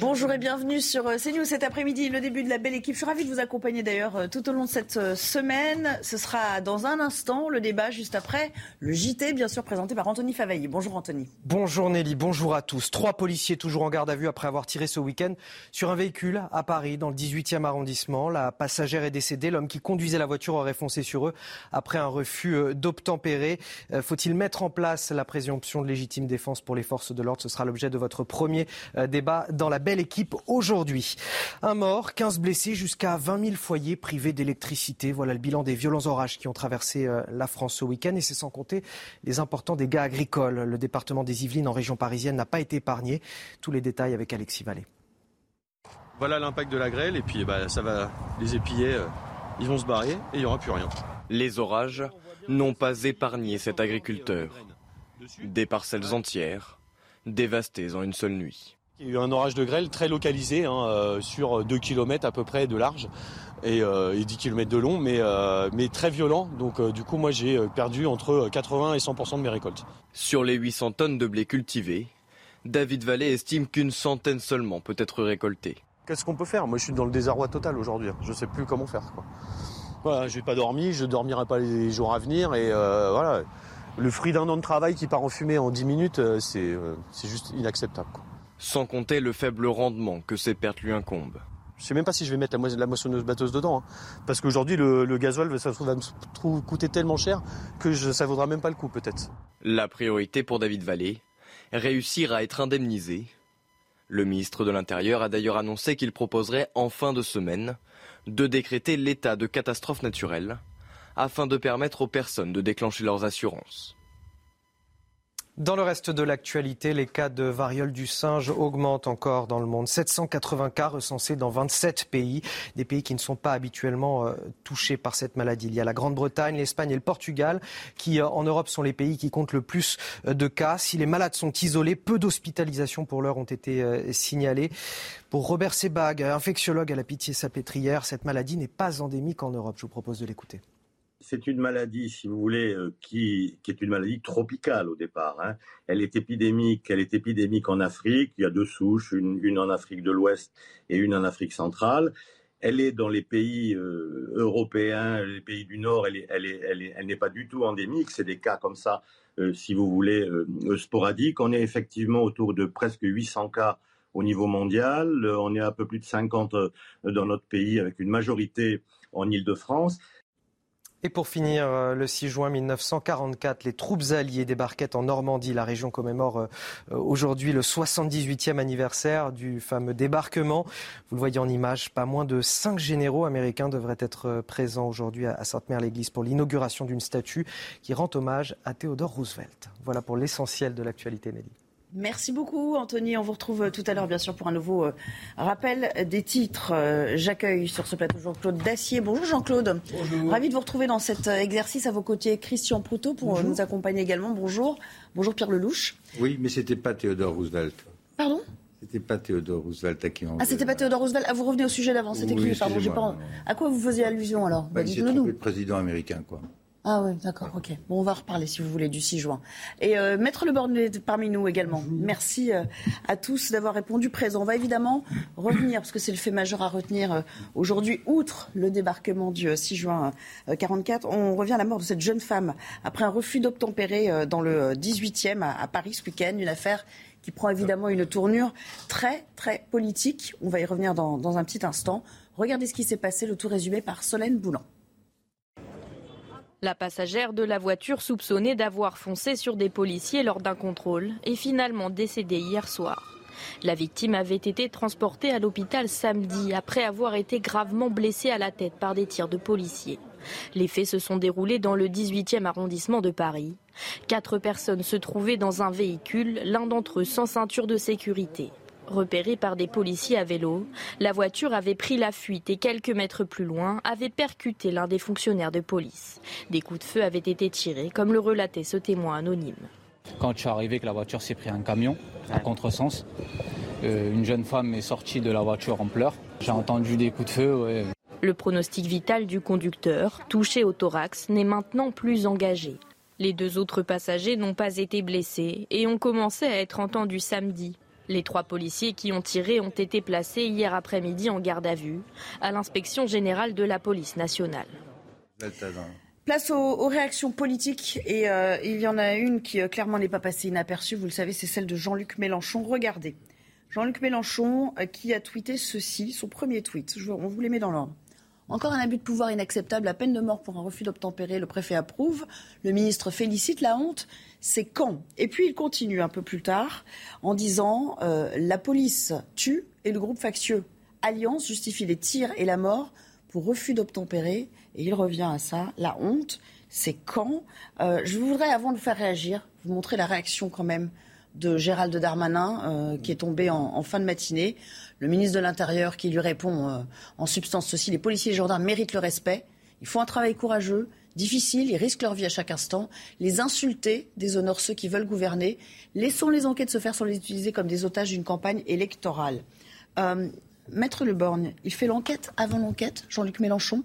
bon Bonjour et bienvenue sur euh, CNews cet après-midi, le début de la belle équipe. Je suis ravie de vous accompagner d'ailleurs euh, tout au long de cette euh, semaine. Ce sera dans un instant le débat juste après le JT, bien sûr présenté par Anthony Favaillé. Bonjour Anthony. Bonjour Nelly, bonjour à tous. Trois policiers toujours en garde à vue après avoir tiré ce week-end sur un véhicule à Paris, dans le 18e arrondissement. La passagère est décédée. L'homme qui conduisait la voiture aurait foncé sur eux après un refus d'obtempérer. Faut-il mettre en place la présomption de légitime défense pour les forces de l'ordre? Ce sera l'objet de votre premier débat dans la belle équipe aujourd'hui. Un mort, 15 blessés, jusqu'à 20 000 foyers privés d'électricité. Voilà le bilan des violents orages qui ont traversé euh, la France ce week-end et c'est sans compter les importants dégâts agricoles. Le département des Yvelines en région parisienne n'a pas été épargné. Tous les détails avec Alexis Vallée. Voilà l'impact de la grêle et puis bah, ça va les épiller, euh, ils vont se barrer et il n'y aura plus rien. Les orages n'ont pas épargné cet agriculteur. Des parcelles entières dévastées en une seule nuit. Il y a eu un orage de grêle très localisé hein, euh, sur 2 km à peu près de large et, euh, et 10 km de long, mais, euh, mais très violent. Donc du coup, moi j'ai perdu entre 80 et 100% de mes récoltes. Sur les 800 tonnes de blé cultivé, David Vallée estime qu'une centaine seulement peut être récoltée. Qu'est-ce qu'on peut faire? Moi je suis dans le désarroi total aujourd'hui. Je ne sais plus comment faire. Quoi. Voilà, je n'ai pas dormi, je ne dormirai pas les jours à venir et voilà. Le fruit d'un an de travail qui part en fumée en 10 minutes, c'est juste inacceptable. Quoi sans compter le faible rendement que ces pertes lui incombent. Je ne sais même pas si je vais mettre la, moissonneuse batteuse dedans, hein. parce qu'aujourd'hui le, le, gasoil ça va me coûter tellement cher que je, ça vaudra même pas le coup peut-être. La priorité pour David Vallée, réussir à être indemnisé. Le ministre de l'Intérieur a d'ailleurs annoncé qu'il proposerait en fin de semaine de décréter l'état de catastrophe naturelle afin de permettre aux personnes de déclencher leurs assurances. Dans le reste de l'actualité, les cas de variole du singe augmentent encore dans le monde. 780 cas recensés dans 27 pays, des pays qui ne sont pas habituellement euh, touchés par cette maladie. Il y a la Grande-Bretagne, l'Espagne et le Portugal qui, euh, en Europe, sont les pays qui comptent le plus euh, de cas. Si les malades sont isolés, peu d'hospitalisations pour l'heure ont été signalées. Pour Robert Sebag, infectiologue à la Pitié-Salpêtrière, cette maladie n'est pas endémique en Europe. Je vous propose de l'écouter c'est une maladie, si vous voulez, euh, qui, est une maladie tropicale au départ. Hein. Elle est épidémique, elle est épidémique en Afrique. Il y a deux souches, une, en Afrique de l'Ouest et une en Afrique centrale. Elle est dans les pays euh, européens, les pays du Nord. Elle, elle, n'est pas du tout endémique. C'est des cas comme ça, euh, si vous voulez, sporadiques. On est effectivement autour de presque 800 cas au niveau mondial. On est à peu plus de 50 dans notre pays, avec une majorité en Île-de-France. Et pour finir, euh, le 6 juin 1944, les troupes alliées débarquaient en Normandie. La région commémore euh, aujourd'hui le 78e anniversaire du fameux débarquement. Vous le voyez en image, pas moins de cinq généraux américains devraient être euh, présents aujourd'hui à Sainte-Mère-l'Église pour l'inauguration d'une statue qui rend hommage à Theodore Roosevelt. Voilà pour l'essentiel de l'actualité, Nelly. Merci beaucoup, Anthony. On vous retrouve euh, tout à l'heure, bien sûr, pour un nouveau euh, rappel des titres. Euh, j'accueille sur ce plateau Jean-Claude Dacier. Bonjour, Jean-Claude. Bonjour. Ravi de vous retrouver dans cet exercice à vos côtés. Christian Proutot pour nous accompagner également. Bonjour. Bonjour, Pierre Lelouch. Oui, mais c'était pas Théodore Roosevelt. Pardon? C'était pas Théodore Roosevelt à qui on. Ah, c'était pas Théodore Roosevelt. Ah, vous revenez au sujet d'avant. C'était qui? Pardon, pas... À quoi vous faisiez allusion alors? Bah, Il s'est trompé de président américain, quoi. Ah oui, d'accord, ok. Bon, on va reparler si vous voulez du 6 juin. Et euh, Maître Le Born est parmi nous également. Merci euh, à tous d'avoir répondu présent. On va évidemment revenir, parce que c'est le fait majeur à retenir euh, aujourd'hui, outre le débarquement du 6 juin 44, on revient à la mort de cette jeune femme après un refus d'obtempérer dans le 18e à, Paris ce week-end, une affaire qui prend évidemment une tournure très, très politique. On va y revenir dans, dans un petit instant. Regardez ce qui s'est passé, le tout résumé par Solène Boulan. La passagère de la voiture soupçonnée d'avoir foncé sur des policiers lors d'un contrôle est finalement décédée hier soir. La victime avait été transportée à l'hôpital samedi après avoir été gravement blessée à la tête par des tirs de policiers. Les faits se sont déroulés dans le 18e arrondissement de Paris. Quatre personnes se trouvaient dans un véhicule, l'un d'entre eux sans ceinture de sécurité. Repérée par des policiers à vélo, la voiture avait pris la fuite et quelques mètres plus loin avait percuté l'un des fonctionnaires de police. Des coups de feu avaient été tirés, comme le relatait ce témoin anonyme. Quand je suis arrivé, que la voiture s'est pris un camion à contresens, euh, une jeune femme est sortie de la voiture en pleurs. J'ai entendu des coups de feu. Le pronostic vital du conducteur, touché au thorax, n'est maintenant plus engagé. Les deux autres passagers n'ont pas été blessés et ont commencé à être entendus samedi. Les trois policiers qui ont tiré ont été placés hier après-midi en garde à vue à l'inspection générale de la police nationale. Place aux, réactions politiques et euh, il y en a une qui euh, clairement n'est pas passée inaperçue, vous le savez, c'est celle de Jean-Luc Mélenchon. Regardez, Jean-Luc Mélenchon euh, qui a tweeté ceci, son premier tweet, on vous les met dans l'ordre. Encore un abus de pouvoir inacceptable, la peine de mort pour un refus d'obtempérer, le préfet approuve, le ministre félicite la honte, c'est quand? Et puis il continue un peu plus tard en disant euh, la police tue et le groupe factieux Alliance justifie les tirs et la mort pour refus d'obtempérer. Et il revient à ça, la honte, c'est quand euh, Je voudrais, avant de faire réagir, vous montrer la réaction quand même de Gérald Darmanin, euh, qui est tombé en, fin de matinée. Le ministre de l'Intérieur qui lui répond en substance ceci, les policiers et méritent le respect. Ils font un travail courageux difficiles, ils risquent leur vie à chaque instant. Les insulter déshonore ceux qui veulent gouverner. Laissons les enquêtes se faire sans les utiliser comme des otages d'une campagne électorale. Euh, Maître Le Borgne, il fait l'enquête avant l'enquête, Jean-Luc Mélenchon?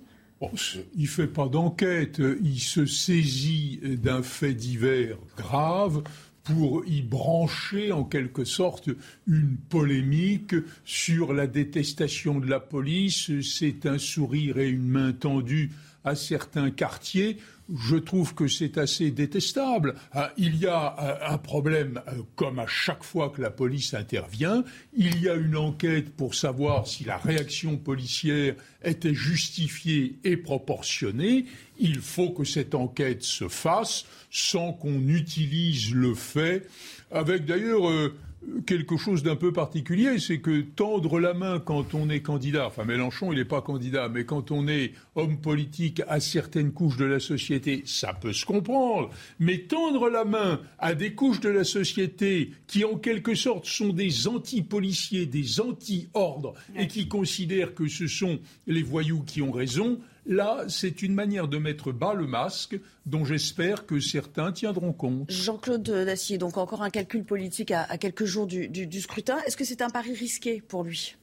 Il ne fait pas d'enquête, il se saisit d'un fait divers grave pour y brancher en quelque sorte une polémique sur la détestation de la police. C'est un sourire et une main tendue à certains quartiers, je trouve que c'est assez détestable. Ah, il y a euh, un problème, euh, comme à chaque fois que la police intervient, il y a une enquête pour savoir si la réaction policière était justifiée et proportionnée. Il faut que cette enquête se fasse sans qu'on utilise le fait, avec d'ailleurs euh, quelque chose d'un peu particulier, c'est que tendre la main quand on est candidat, enfin Mélenchon il n'est pas candidat, mais quand on est homme politique à certaines couches de la société, ça peut se comprendre. Mais tendre la main à des couches de la société qui en quelque sorte sont des anti-policiers, des anti-ordres, et qui considèrent que ce sont les voyous qui ont raison, Là, c'est une manière de mettre bas le masque dont j'espère que certains tiendront compte. Jean-Claude Dacier, donc encore un calcul politique à, quelques jours du, scrutin. Est-ce que c'est un pari risqué pour lui?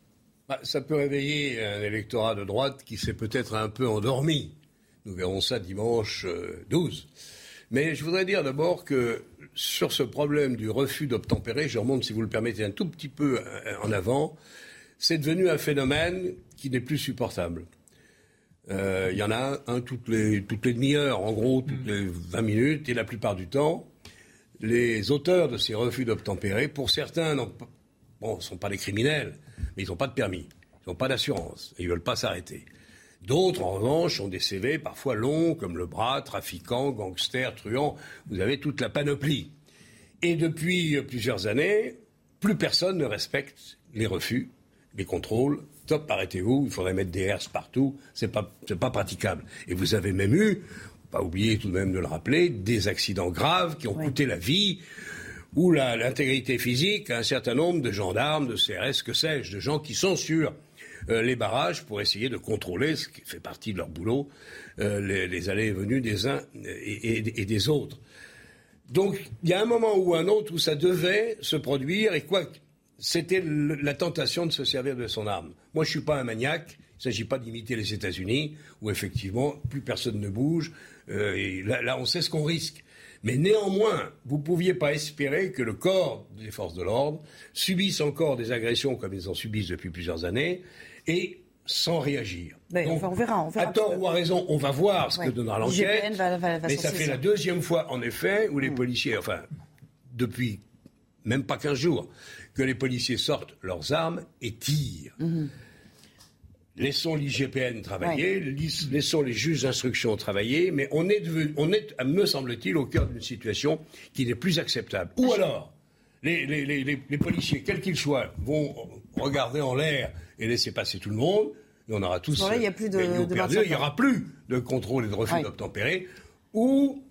Bah, Ça peut réveiller un électorat de droite qui s'est peut-être un peu endormi. Nous verrons ça dimanche 12. Euh, Mais je voudrais dire d'abord que sur ce problème du refus d'obtempérer, je remonte, si vous le permettez, un tout petit peu euh, en avant, c'est devenu un phénomène qui n'est plus supportable. Euh, il y en a un, toutes les, toutes les demi-heures, en gros, toutes les 20 minutes, et la plupart du temps, les auteurs de ces refus d'obtempérer, pour certains, ne bon, sont pas des criminels, mais ils n'ont pas de permis, ils n'ont pas d'assurance, et ils veulent pas s'arrêter. D'autres, en revanche, ont des CV parfois longs, comme le bras, trafiquant, gangster, truand. Vous avez toute la panoplie. Et depuis plusieurs années, plus personne ne respecte les refus, les contrôles stop, arrêtez-vous, il faudrait mettre des herses partout, c'est pas, pas praticable. Et vous avez même eu, pas oublier tout de même de le rappeler, des accidents graves qui ont coûté la vie ou l'intégrité physique à un certain nombre de gendarmes, de CRS, que sais-je, de gens qui sont sur euh, les barrages pour essayer de contrôler, ce qui fait partie de leur boulot, euh, les, allées et venues des uns et, et des autres. Donc, il y a un moment ou un autre où ça devait se produire, et quoi c'était la tentation de se servir de son arme. Moi, je ne suis pas un maniaque. Il ne s'agit pas d'imiter les États-Unis, où effectivement, plus personne ne bouge. Euh, et là, on sait ce qu'on risque. Mais néanmoins, vous ne pouviez pas espérer que le corps des forces de l'ordre subisse encore des agressions comme ils en subissent depuis plusieurs années, et sans réagir. Donc, on verra, on verra. À tort ou à raison, on va voir ce que donnera l'enquête. Mais ça fait la deuxième fois, en effet, où les mm. policiers, enfin, depuis même pas 15 jours, que les policiers sortent leurs armes et tirent. Mhm. Laissons l'IGPN travailler, laissons les juges d'instruction travailler, mais on est, on est me semble-t-il, au cœur d'une situation qui n'est plus acceptable. Ou alors, les, les policiers, quels qu'ils soient, vont regarder en l'air et laisser passer tout le monde, Mais on aura tous. a plus de, Il n'y aura plus de contrôle et de refus d'obtempérer. Ou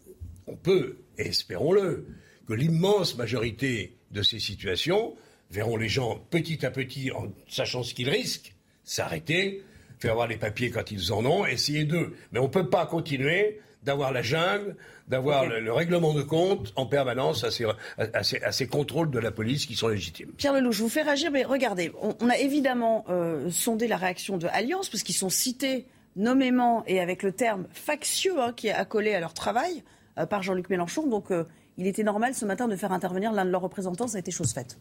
on peut, et espérons-le, que l'immense majorité de ces situations verront les gens petit à petit, en sachant ce qu'ils risquent, s'arrêter, faire avoir les papiers quand ils en ont, essayer d'eux. Mais on ne peut pas continuer d'avoir la jungle, d'avoir le, règlement de compte en permanence à ces, contrôles de la police qui sont légitimes. Pierre Lelouch, je vous fais réagir, mais regardez, on, a évidemment euh, sondé la réaction de Alliance, parce qu'ils sont cités nommément et avec le terme factieux hein, qui est accolé à leur travail euh, par Jean-Luc Mélenchon. Donc euh, il était normal ce matin de faire intervenir l'un de leurs représentants, ça a été chose faite.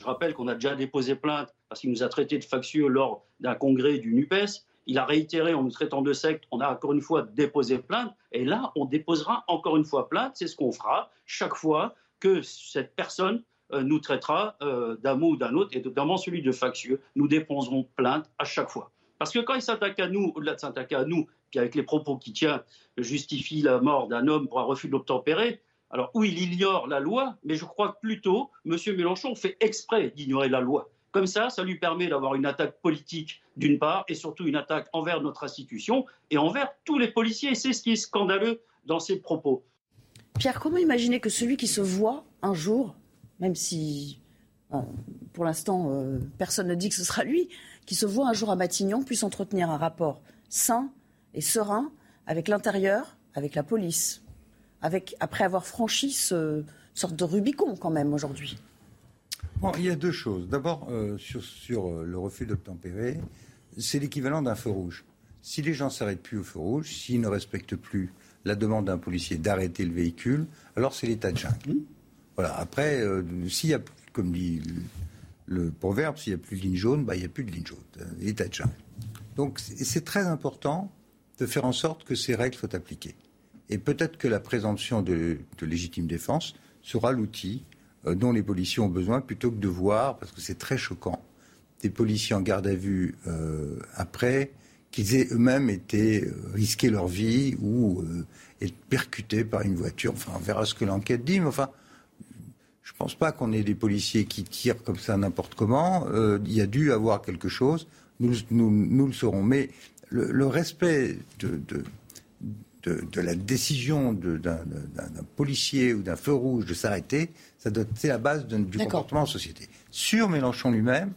Je rappelle qu'on a déjà déposé plainte parce qu'il nous a traités de factieux lors d'un congrès du NUPES. Il a réitéré en nous traitant de secte. On a encore une fois déposé plainte. Et là, on déposera encore une fois plainte. C'est ce qu'on fera chaque fois que cette personne euh, nous traitera euh, d'un mot ou d'un autre, et notamment celui de factieux. Nous déposerons plainte à chaque fois. Parce que quand il s'attaque à nous, au-delà de s'attaquer à nous, puis avec les propos qui tient, justifie la mort d'un homme pour un refus d'obtempérer, alors oui, il ignore la loi, mais je crois plutôt, M. Mélenchon fait exprès d'ignorer la loi. Comme ça, ça lui permet d'avoir une attaque politique d'une part, et surtout une attaque envers notre institution et envers tous les policiers. Et c'est ce qui est scandaleux dans ses propos. Pierre, comment imaginer que celui qui se voit un jour, même si pour l'instant euh, personne ne dit que ce sera lui, qui se voit un jour à Matignon, puisse entretenir un rapport sain et serein avec l'intérieur, avec la police? Avec, après avoir franchi ce sorte de Rubicon quand même aujourd'hui Bon, il y a deux choses. D'abord, euh, sur, sur euh, le refus d'obtempérer, c'est l'équivalent d'un feu rouge. Si les gens ne s'arrêtent plus au feu rouge, s'ils ne respectent plus la demande d'un policier d'arrêter le véhicule, alors c'est l'état de jungle. Mmh. Voilà. Après, euh, s'il y a, comme dit le, proverbe, s'il n'y a plus de ligne jaune, bah, il n'y a plus de ligne jaune. L'état de jungle. Donc c'est très important de faire en sorte que ces règles soient appliquées. Et peut-être que la présomption de, légitime défense sera l'outil euh, dont les policiers ont besoin plutôt que de voir, parce que c'est très choquant, des policiers en garde à vue euh, après qu'ils aient eux-mêmes été euh, risqué leur vie ou être percutés par une voiture. Enfin, on verra ce que l'enquête dit, mais enfin, je ne pense pas qu'on ait des policiers qui tirent comme ça n'importe comment. il y a dû avoir quelque chose. Nous, le saurons. Mais le, respect de, la décision d'un policier ou d'un feu rouge de s'arrêter, être la base du comportement en société. Sur Mélenchon lui-même,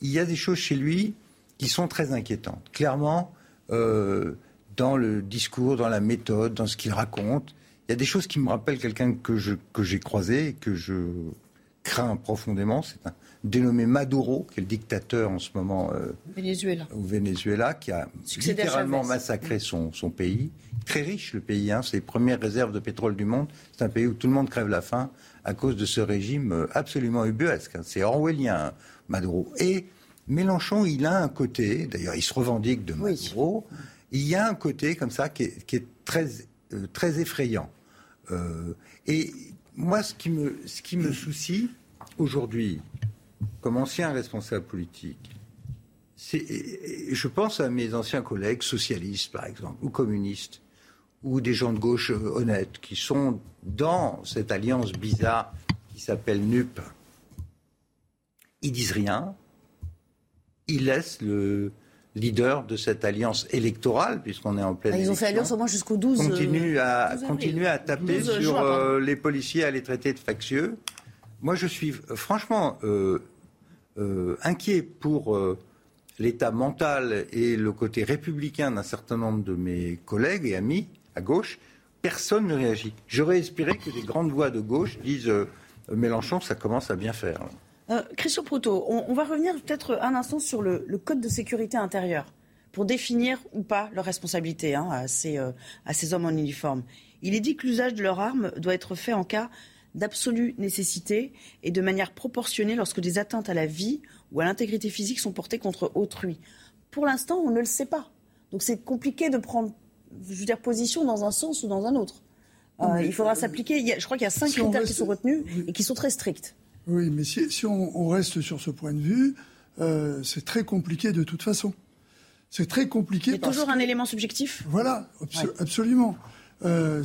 il y a des choses chez lui qui sont très inquiétantes. Clairement, euh, dans le discours, dans la méthode, dans ce qu'il raconte, il y a des choses qui me rappellent quelqu'un que j'ai croisé et que je crains profondément. C'est un dénommé Maduro, qui est le dictateur en ce moment euh, Venezuela. au Venezuela, qui a littéralement massacré son, son, pays. Très riche le pays, hein, c'est les premières réserves de pétrole du monde. C'est un pays où tout le monde crève la faim à cause de ce régime euh, absolument ubuesque. Hein. C'est orwellien, Maduro. Et Mélenchon, il a un côté, d'ailleurs il se revendique de Maduro, il y a un côté comme ça qui est, qui est très, euh, très effrayant. et moi, ce qui me, ce qui me soucie aujourd'hui, comme ancien responsable politique, je pense à mes anciens collègues socialistes, par exemple, ou communistes, ou des gens de gauche euh, honnêtes, qui sont dans cette alliance bizarre qui s'appelle NUP. Ils disent rien, ils laissent le leader de cette alliance électorale, puisqu'on est en pleine. Ils ont fait alliance au moins jusqu'au 12. Continue à, continuer à taper sur euh, les policiers, à les traiter de factieux. Moi, je suis euh, franchement euh, inquiet pour euh, l'état mental et le côté républicain d'un certain nombre de mes collègues et amis à gauche, personne ne réagit. J'aurais espéré que des grandes voix de gauche disent euh, Mélenchon, ça commence à bien faire. Christian Proto, on, va revenir peut-être un instant sur le, code de sécurité intérieure pour définir ou pas leur responsabilité hein, à, ces, à ces hommes en uniforme. Il est dit que l'usage de leur arme doit être fait en cas d'absolue nécessité et de manière proportionnée lorsque des atteintes à la vie ou à l'intégrité physique sont portées contre autrui. Pour l'instant, on ne le sait pas. Donc c'est compliqué de prendre je veux dire, position dans un sens ou dans un autre. Euh, il faudra s'appliquer. Je crois qu'il y a cinq critères qui sont retenus et qui sont très stricts. Oui, mais si, on, reste sur ce point de vue, euh, c'est très compliqué de toute façon. C'est très compliqué. Il y a toujours un élément subjectif Voilà, absolument. Euh,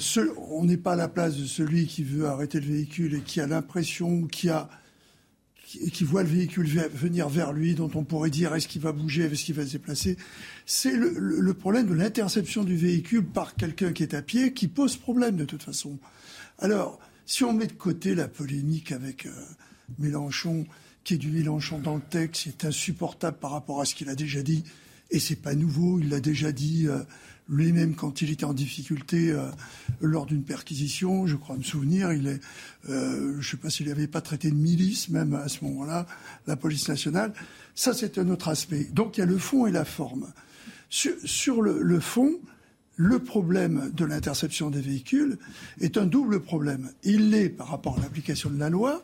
on n'est pas à la place de celui qui veut arrêter le véhicule et qui a l'impression, qui a, qui, voit le véhicule venir vers lui, dont on pourrait dire est-ce qu'il va bouger, est-ce qu'il va se déplacer. C'est le, problème de l'interception du véhicule par quelqu'un qui est à pied qui pose problème de toute façon. Alors, si on met de côté la polémique avec euh, Mélenchon, qui est du Mélenchon dans le texte, c'est insupportable par rapport à ce qu'il a déjà dit, et c'est pas nouveau, il l'a déjà dit euh, lui-même quand il était en difficulté euh, lors d'une perquisition, je crois me souvenir, il est, je ne sais pas s'il n'avait pas traité de milice même à ce moment-là, la police nationale. Ça, c'est un autre aspect. Donc il y a le fond et la forme. Sur, le, le fond, le problème de l'interception des véhicules est un double problème. Il l'est par rapport à l'application de la loi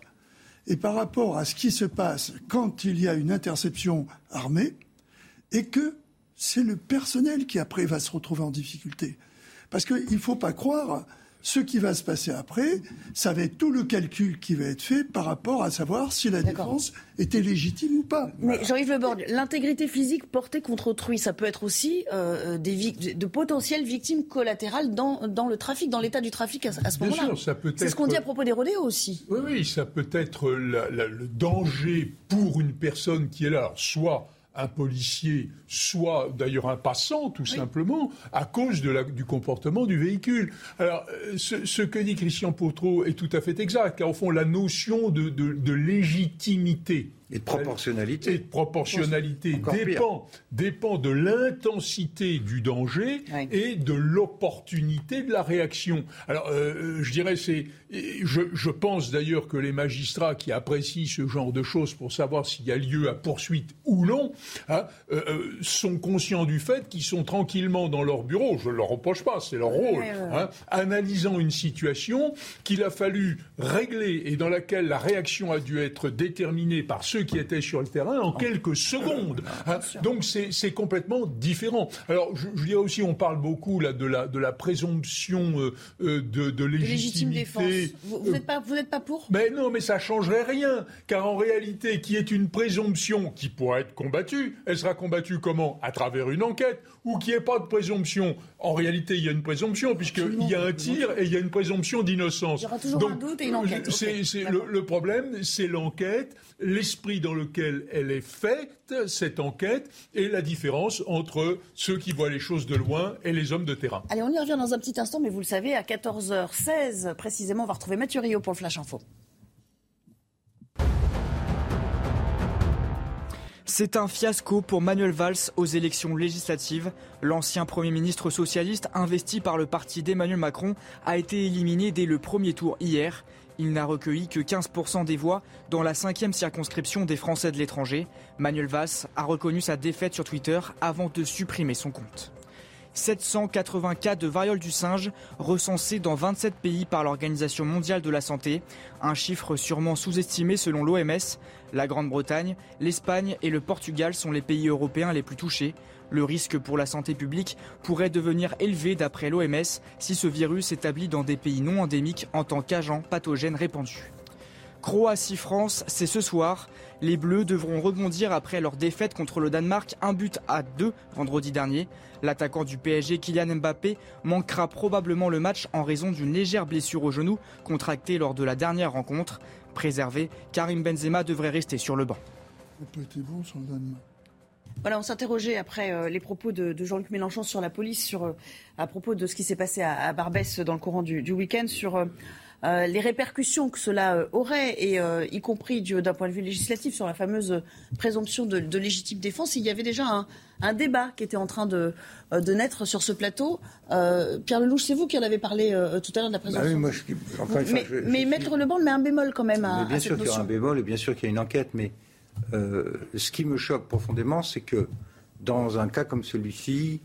et par rapport à ce qui se passe quand il y a une interception armée et que c'est le personnel qui après va se retrouver en difficulté. Parce qu'il ne faut pas croire ce qui va se passer après, ça va être tout le calcul qui va être fait par rapport à savoir si la défense était légitime ou pas. Mais Jean-Yves Le l'intégrité physique portée contre autrui, ça peut être aussi euh, des de potentielles victimes collatérales dans, dans le trafic, dans l'état du trafic à, ce moment-là. C'est ce qu'on dit à propos des rodéos aussi. Oui, oui, ça peut être le danger pour une personne qui est là, soit un policier, soit d'ailleurs un passant, tout simplement, à cause de la, du comportement du véhicule. Alors, euh, ce, que dit Christian Potreau est tout à fait exact, car au fond, la notion de, de légitimité et de proportionnalité. Et de proportionnalité dépend, dépend de l'intensité du danger et de l'opportunité de la réaction. Alors, euh, euh, je dirais, c'est, je, je pense d'ailleurs que les magistrats qui apprécient ce genre de choses pour savoir s'il y a lieu à poursuite ou non, hein, euh, sont conscients du fait qu'ils sont tranquillement dans leur bureau. Je ne leur reproche pas, c'est leur rôle, hein, analysant une situation qu'il a fallu régler et dans laquelle la réaction a dû être déterminée par ceux qui étaient sur le terrain en quelques secondes. Hein. Donc c'est complètement différent. Alors je, je, dirais aussi, on parle beaucoup là de la de la présomption euh, euh, de, de, légitimité. Vous n'êtes pas vous n'êtes pas pour? Mais non, mais ça changerait rien, car en réalité, qui est une présomption qui pourrait être combattue, elle sera combattue comment? À travers une enquête ou qui ait pas de présomption. En réalité, il y a une présomption puisqu'il y a un tir et il y a une présomption d'innocence. Il y aura toujours un doute et une enquête. C'est le problème, c'est l'enquête l'esprit dans lequel elle est faite, cette enquête, et la différence entre ceux qui voient les choses de loin et les hommes de terrain. Allez, on y revient dans un petit instant, mais vous le savez, à 14h16 précisément, on va retrouver Mathieu Rio pour le Flash Info. C'est un fiasco pour Manuel Valls aux élections législatives. L'ancien Premier ministre socialiste investi par le parti d'Emmanuel Macron a été éliminé dès le premier tour hier. Il n'a recueilli que 15% des voix dans la cinquième circonscription des Français de l'étranger. Manuel Valls a reconnu sa défaite sur Twitter avant de supprimer son compte. 780 cas de variole du singe recensés dans 27 pays par l'Organisation mondiale de la santé, un chiffre sûrement sous-estimé selon l'OMS. La Grande-Bretagne, l'Espagne et le Portugal sont les pays européens les plus touchés. Le risque pour la santé publique pourrait devenir élevé d'après l'OMS si ce virus s'établit dans des pays non endémiques en tant qu'agent pathogène répandu. Croatie-France, c'est ce soir. Les Bleus devront rebondir après leur défaite contre le Danemark, un but à deux vendredi dernier. L'attaquant du PSG, Kylian Mbappé, manquera probablement le match en raison d'une légère blessure au genou contractée lors de la dernière rencontre. Préservé, Karim Benzema devrait rester sur le banc. bon sur le Danemark. Voilà, on s'interrogeait après euh, les propos de, Jean-Luc Mélenchon sur la police, sur, euh, à propos de ce qui s'est passé à, Barbès dans le courant du, week-end, sur euh, les répercussions que cela aurait, et y compris d'un point de vue législatif, sur la fameuse présomption de, légitime défense. Il y avait déjà un, débat qui était en train de, naître sur ce plateau. Pierre Lelouch, c'est vous qui en avez parlé tout à l'heure de la présomption. Bah oui, moi, je, enfin, mais, je, mais Maître Lebon met un bémol quand même à, mais bien sûr qu'il y aura un bémol, et bien sûr qu'il y a une enquête, mais euh, ce qui me choque profondément, c'est que dans un cas comme celui-ci,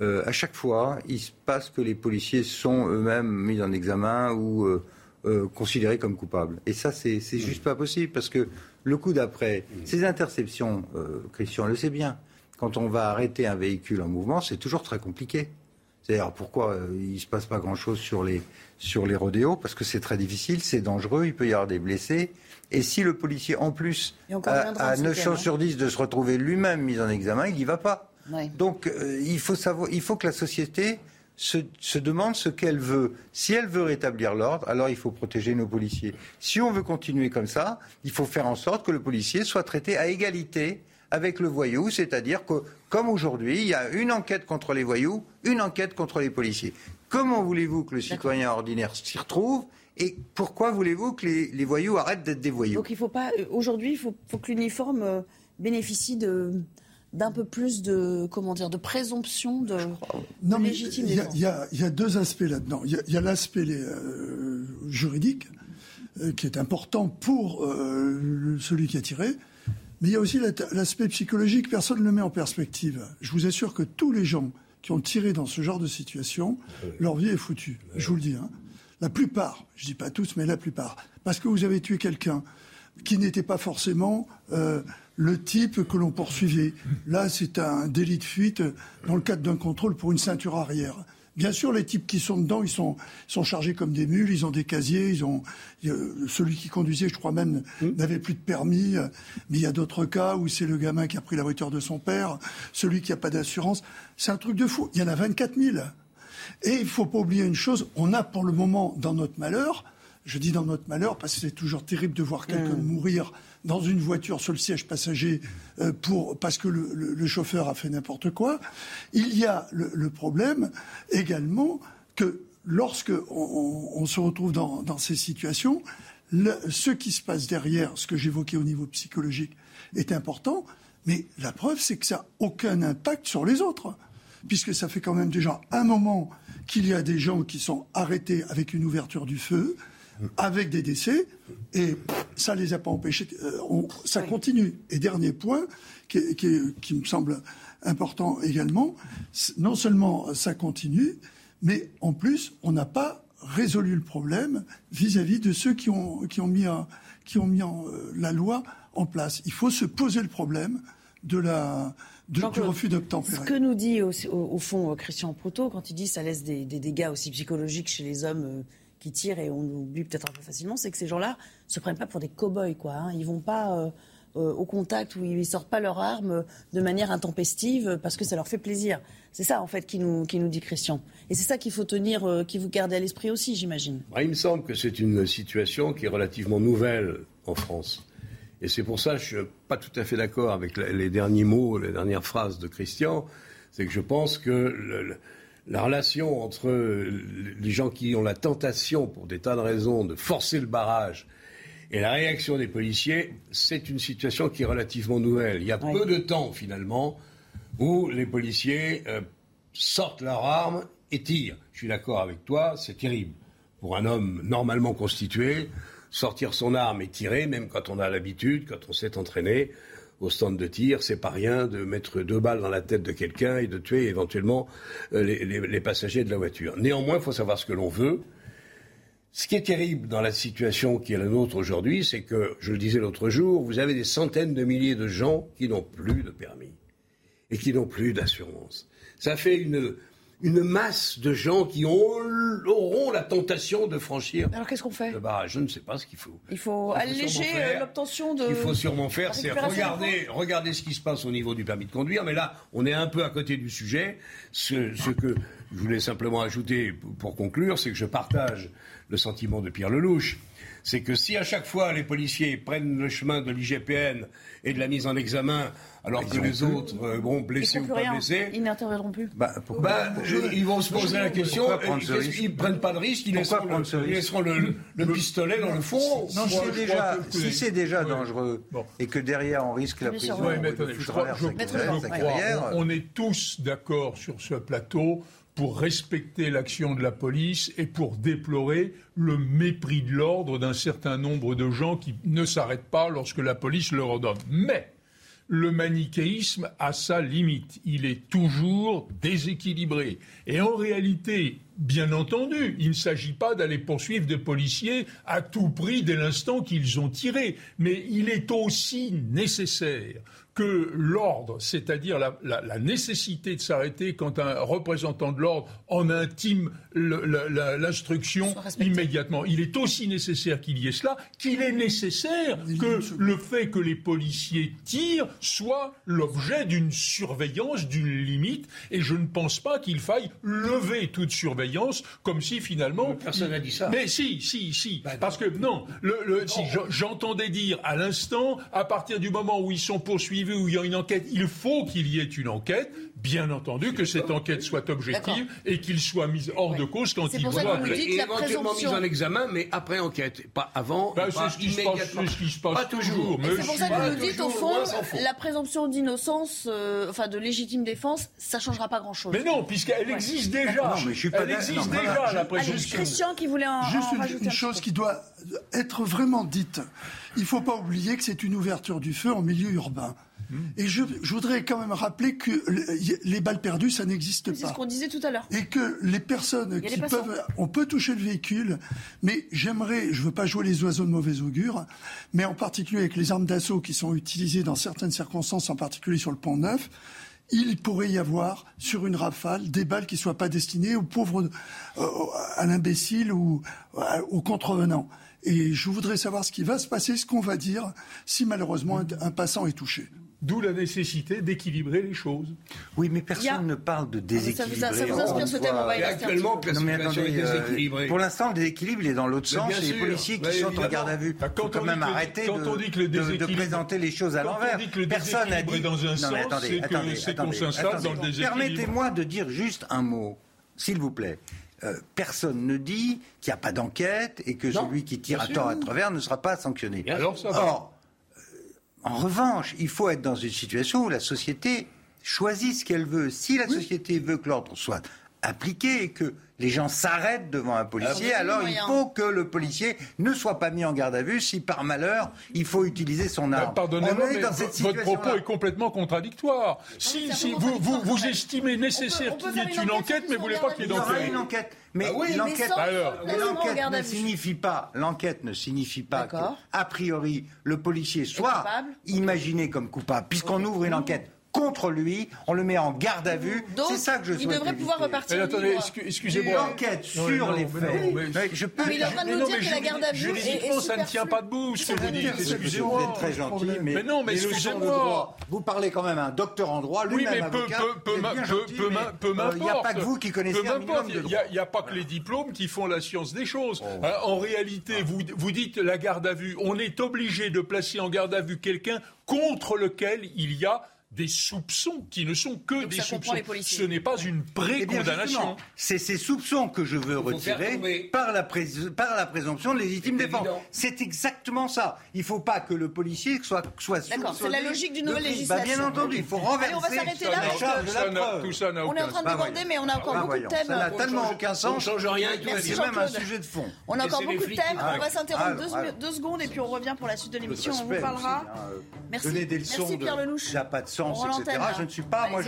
euh, à chaque fois, il se passe que les policiers sont eux-mêmes mis en examen ou euh, considérés comme coupables. Et ça, c'est juste pas possible parce que le coup d'après, ces interceptions, Christian le sait bien, quand on va arrêter un véhicule en mouvement, c'est toujours très compliqué. C'est-à-dire pourquoi il ne se passe pas grand-chose sur les, sur les rodéos? Parce que c'est très difficile, c'est dangereux, il peut y avoir des blessés. Et si le policier, en plus, a, 9 chances sur 10 de se retrouver lui-même mis en examen, il n'y va pas. Donc, euh, il, faut savoir, il faut que la société se, demande ce qu'elle veut. Si elle veut rétablir l'ordre, alors il faut protéger nos policiers. Si on veut continuer comme ça, il faut faire en sorte que le policier soit traité à égalité avec le voyou, c'est-à-dire que, comme aujourd'hui, il y a une enquête contre les voyous, une enquête contre les policiers. Comment voulez-vous que le citoyen ordinaire s'y retrouve et pourquoi voulez-vous que les, voyous arrêtent d'être des voyous? Donc il faut pas. Euh, aujourd'hui, il faut, que l'uniforme euh, bénéficie de d'un peu plus de comment dire de présomption de, non, légitimité. Il y, a deux aspects là-dedans. Il y a, l'aspect euh, juridique qui est important pour celui qui a tiré, mais il y a aussi l'aspect psychologique. Personne ne le met en perspective. Je vous assure que tous les gens qui ont tiré dans ce genre de situation, leur vie est foutue. Je vous le dis. Hein. La plupart, je dis pas tous, mais la plupart, parce que vous avez tué quelqu'un qui n'était pas forcément euh, le type que l'on poursuivait. Là, c'est un délit de fuite dans le cadre d'un contrôle pour une ceinture arrière. Bien sûr, les types qui sont dedans, ils sont, sont chargés comme des mules, ils ont des casiers, ils ont celui qui conduisait, je crois même, mmh. n'avait plus de permis. Mais il y a d'autres cas où c'est le gamin qui a pris la voiture de son père, celui qui n'a pas d'assurance. C'est un truc de fou. Il y en a 24 000. Et il ne faut pas oublier une chose, on a pour le moment dans notre malheur, je dis dans notre malheur parce que c'est toujours terrible de voir quelqu'un mm. mourir dans une voiture sur le siège passager euh, pour, parce que le, chauffeur a fait n'importe quoi. Il y a le, problème également que lorsque on, se retrouve dans, ces situations, ce qui se passe derrière, ce que j'évoquais au niveau psychologique, est important. Mais la preuve, c'est que ça n'a aucun impact sur les autres puisque ça fait quand même déjà un moment qu'il y a des gens qui sont arrêtés avec une ouverture du feu, avec des décès, et ça ne les a pas empêchés. Euh, ça continue. Et dernier point, qui, qui, me semble important également, non seulement ça continue, mais en plus, on n'a pas résolu le problème vis-à-vis de ceux qui ont, qui ont mis, qui ont mis euh, la loi en place. Il faut se poser le problème de la, du refus d'obtempérer. Ce que nous dit au, fond euh, Christian Proto, quand il dit que ça laisse des, dégâts aussi psychologiques chez les hommes qui tirent et on oublie peut-être un peu facilement, c'est que ces gens-là se prennent pas pour des cow-boys. Quoi, hein. Ils vont pas euh, au contact où ils sortent pas leurs armes de manière intempestive parce que ça leur fait plaisir. C'est ça en fait qui nous, qui nous dit Christian. Et c'est ça qu'il faut tenir, qui vous garde à l'esprit aussi, j'imagine. il me semble que c'est une situation qui est relativement nouvelle en France. Et c'est pour ça que je ne suis pas tout à fait d'accord avec les derniers mots, les dernières phrases de Christian. C'est que je pense que la relation entre les gens qui ont la tentation, pour des tas de raisons, de forcer le barrage et la réaction des policiers, c'est une situation qui est relativement nouvelle. Il y a peu de temps, finalement, où les policiers euh, sortent leurs armes et tirent. Je suis d'accord avec toi, c'est terrible. Pour un homme normalement constitué, sortir son arme et tirer, même quand on a l'habitude, quand on s'est entraîné au stand de tir, c'est pas rien de mettre deux balles dans la tête de quelqu'un et de tuer éventuellement euh, les, passagers de la voiture. Néanmoins, il faut savoir ce que l'on veut. Ce qui est terrible dans la situation qui est la nôtre aujourd'hui, c'est que, je le disais l'autre jour, vous avez des centaines de milliers de gens qui n'ont plus de permis et qui n'ont plus d'assurance. Ça fait une, une masse de gens qui auront la tentation de franchir Alors qu'est-ce qu'on fait? Le barrage. Je ne sais pas ce qu'il faut. Il faut, alléger euh, l'obtention de. Ce qu'il faut sûrement faire, c'est regarder, regarder ce qui se passe au niveau du permis de conduire. Mais là, on est un peu à côté du sujet. Ce, ce que je voulais simplement ajouter pour conclure, c'est que je partage le sentiment de Pierre Lelouch c'est que si à chaque fois les policiers prennent le chemin de l'IGPN et de la mise en examen, alors que les autres, euh, bon, blessés ou pas blessés, ils n'interviendront plus. Bah, bah ils vont se poser la question. Ils ne prennent pas de risque, ils laisseront, le, pistolet dans le fond. Non, déjà, si c'est déjà dangereux et que derrière on risque la prison, on est tous d'accord sur ce plateau pour respecter l'action de la police et pour déplorer le mépris de l'ordre d'un certain nombre de gens qui ne s'arrêtent pas lorsque la police leur ordonne. Mais le manichéisme a sa limite. Il est toujours déséquilibré. Et en réalité, Bien entendu, il ne s'agit pas d'aller poursuivre des policiers à tout prix dès l'instant qu'ils ont tiré, mais il est aussi nécessaire que l'ordre, c'est-à-dire la, nécessité de s'arrêter quand un représentant de l'ordre en intime l'instruction immédiatement. Il est aussi nécessaire qu'il y ait cela, qu'il est nécessaire que le fait que les policiers tirent soit l'objet d'une surveillance, d'une limite, et je ne pense pas qu'il faille lever toute surveillance comme si finalement... Personne n'a dit ça. Mais si, si, si. Bah, parce que non, le, si, j'entendais dire à l'instant, à partir du moment où ils sont poursuivis, où il y a une enquête, il faut qu'il y ait une enquête. Bien entendu que cette enquête soit objective et qu'il soit mis hors de cause quand il doit être. éventuellement mis en examen, mais après enquête, pas avant. Ben, c'est ce, qui se passe, pas toujours. c'est pour ça que vous nous dites au fond, la présomption d'innocence, euh, enfin de légitime défense, ça changera pas grand-chose. Mais non, puisqu'elle existe déjà. Elle existe déjà la présomption. Christian qui voulait en, Juste une, une chose qui doit être vraiment dite. Il ne faut pas oublier que c'est une ouverture du feu en milieu urbain. Et je, voudrais quand même rappeler que les balles perdues, ça n'existe pas. C'est ce qu'on disait tout à l'heure. Et que les personnes qui peuvent, on peut toucher le véhicule, mais j'aimerais, je veux pas jouer les oiseaux de mauvais augure, mais en particulier avec les armes d'assaut qui sont utilisées dans certaines circonstances, en particulier sur le pont neuf, il pourrait y avoir sur une rafale des balles qui ne soient pas destinées aux pauvres, euh, à l'imbécile ou aux contrevenants. Et je voudrais savoir ce qui va se passer, ce qu'on va dire si malheureusement un passant est touché. D'où la nécessité d'équilibrer les choses. Oui, mais personne ne parle de déséquilibrer. Ça, ça vous inspire ce thème, on va y Actuellement, non, mais attendez, euh, pour l'instant, le déséquilibre, il est dans l'autre sens. les policiers qui sont en garde à vue bah, quand quand même arrêter de, de, présenter les choses à l'envers. Personne n'a dit... dans un sens, c'est qu'on s'installe dans le déséquilibre. Permettez-moi de dire juste un mot, s'il vous plaît. Euh, personne ne dit qu'il n'y a pas d'enquête et que celui qui tire à tort à travers ne sera pas sanctionné. Alors ça va. En revanche, il faut être dans une situation où la société choisit ce qu'elle veut. Si la société veut que l'ordre soit appliqué et que les gens s'arrêtent devant un policier, alors il faut que le policier ne soit pas mis en garde à vue si par malheur il faut utiliser son bah, arme. Pardonnez-moi, mais votre propos est complètement contradictoire. Si, si vous, vous, vous, estimez nécessaire qu'il y ait une enquête, mais vous voulez pas qu'il y ait d'enquête. une enquête. Mais ah l'enquête, l'enquête ne signifie pas, l'enquête ne signifie pas que, a priori, le policier soit imaginé comme coupable, puisqu'on ouvre une enquête contre lui, on le met en garde à vue. C'est ça que je souhaite. Il devrait pouvoir repartir. Mais attendez, excusez-moi. L'enquête sur les faits. Mais, je peux. Mais il est en train de nous dire que la garde à vue est, ça ne tient pas debout, ce que vous dites. Excusez-moi. Vous êtes très gentil, mais, mais non, mais excusez-moi. Vous parlez quand même à un docteur en droit, lui-même avocat. Oui, mais peu m'importe. Il n'y a pas que vous qui connaissez un minimum de droit. Il n'y a pas que les diplômes qui font la science des choses. Oh. Hein, en réalité, vous dites la garde à vue. On est obligé de placer en garde à vue quelqu'un contre lequel il y a des soupçons qui ne sont que des soupçons. Ce n'est pas une eh pré-condamnation. C'est ces soupçons que je veux retirer par la, par la présomption de légitime défense. C'est exactement ça. Il ne faut pas que le policier soit, soit D'accord, c'est la logique d'une nouvelle législation. Bah, bien entendu, il faut renverser on va s'arrêter là. Tout ça on est en train de déborder, mais on a encore beaucoup de thèmes. Ça n'a tellement aucun sens. On ne change rien. C'est même un sujet de fond. On a encore beaucoup de thèmes. On va s'interrompre deux secondes et puis on revient pour la suite de l'émission. On vous parlera. Merci. Merci Pierre Lelouch. Etc je ne suis pas. moi,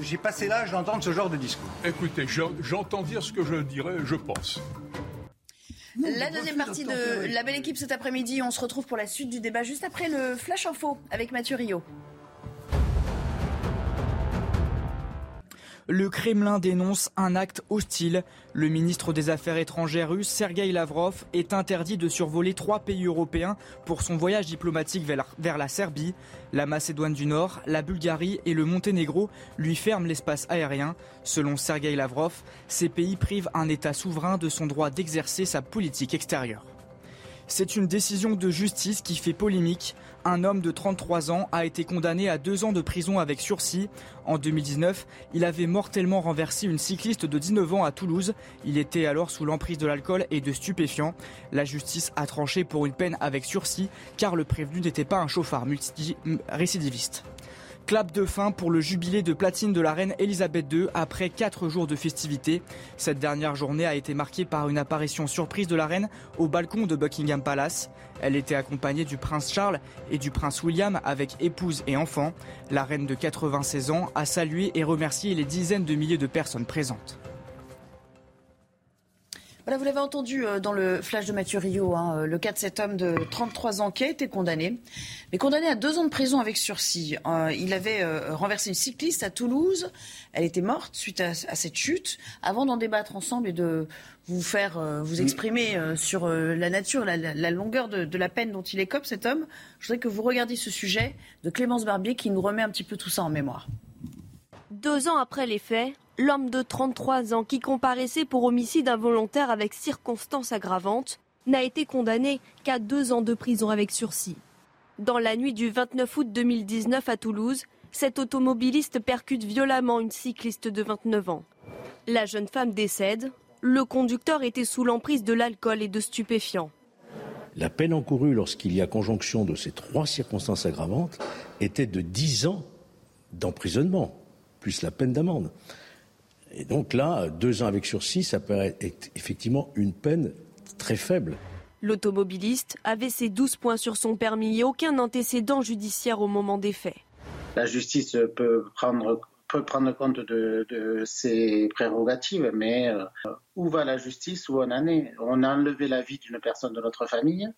j'ai passé l'âge d'entendre ce genre de discours. Écoutez, j'entends dire ce que je dirais, je pense. La deuxième partie de la belle équipe cet après-midi, on se retrouve pour la suite du débat juste après le Flash Info avec Mathieu Rio. Le Kremlin dénonce un acte hostile. Le ministre des Affaires étrangères russe, Sergei Lavrov, est interdit de survoler trois pays européens pour son voyage diplomatique vers la Serbie. La Macédoine du Nord, la Bulgarie et le Monténégro lui ferment l'espace aérien. Selon Sergei Lavrov, ces pays privent un État souverain de son droit d'exercer sa politique extérieure. C'est une décision de justice qui fait polémique. Un homme de 33 ans a été condamné à deux ans de prison avec sursis. En 2019, il avait mortellement renversé une cycliste de 19 ans à Toulouse. Il était alors sous l'emprise de l'alcool et de stupéfiants. La justice a tranché pour une peine avec sursis car le prévenu n'était pas un chauffard récidiviste. Clap de fin pour le jubilé de platine de la reine Elisabeth II après quatre jours de festivités. Cette dernière journée a été marquée par une apparition surprise de la reine au balcon de Buckingham Palace. Elle était accompagnée du prince Charles et du prince William avec épouse et enfants. La reine de 96 ans a salué et remercié les dizaines de milliers de personnes présentes. Voilà, vous l'avez entendu euh, dans le flash de Mathieu Rio, hein, euh, le cas de cet homme de 33 ans qui a été condamné, mais condamné à deux ans de prison avec sursis. Euh, il avait renversé une cycliste à Toulouse, elle était morte suite à, cette chute. Avant d'en débattre ensemble et de vous faire vous exprimer sur la nature, la, longueur de, de, la peine dont il écope, cet homme, je voudrais que vous regardiez ce sujet de Clémence Barbier qui nous remet un petit peu tout ça en mémoire. Deux ans après les faits, l'homme de 33 ans qui comparaissait pour homicide involontaire avec circonstances aggravantes n'a été condamné qu'à deux ans de prison avec sursis. Dans la nuit du 29 août 2019 à Toulouse, cet automobiliste percute violemment une cycliste de 29 ans. La jeune femme décède. Le conducteur était sous l'emprise de l'alcool et de stupéfiants. La peine encourue lorsqu'il y a conjonction de ces trois circonstances aggravantes était de 10 ans d'emprisonnement, plus la peine d'amende. Et donc là, deux ans avec sursis, ça paraît être effectivement une peine très faible. L'automobiliste avait ses 12 points sur son permis et aucun antécédent judiciaire au moment des faits. La justice peut prendre, peut prendre compte de, ses prérogatives, mais euh, où va la justice Où on en est? On a enlevé la vie d'une personne de notre famille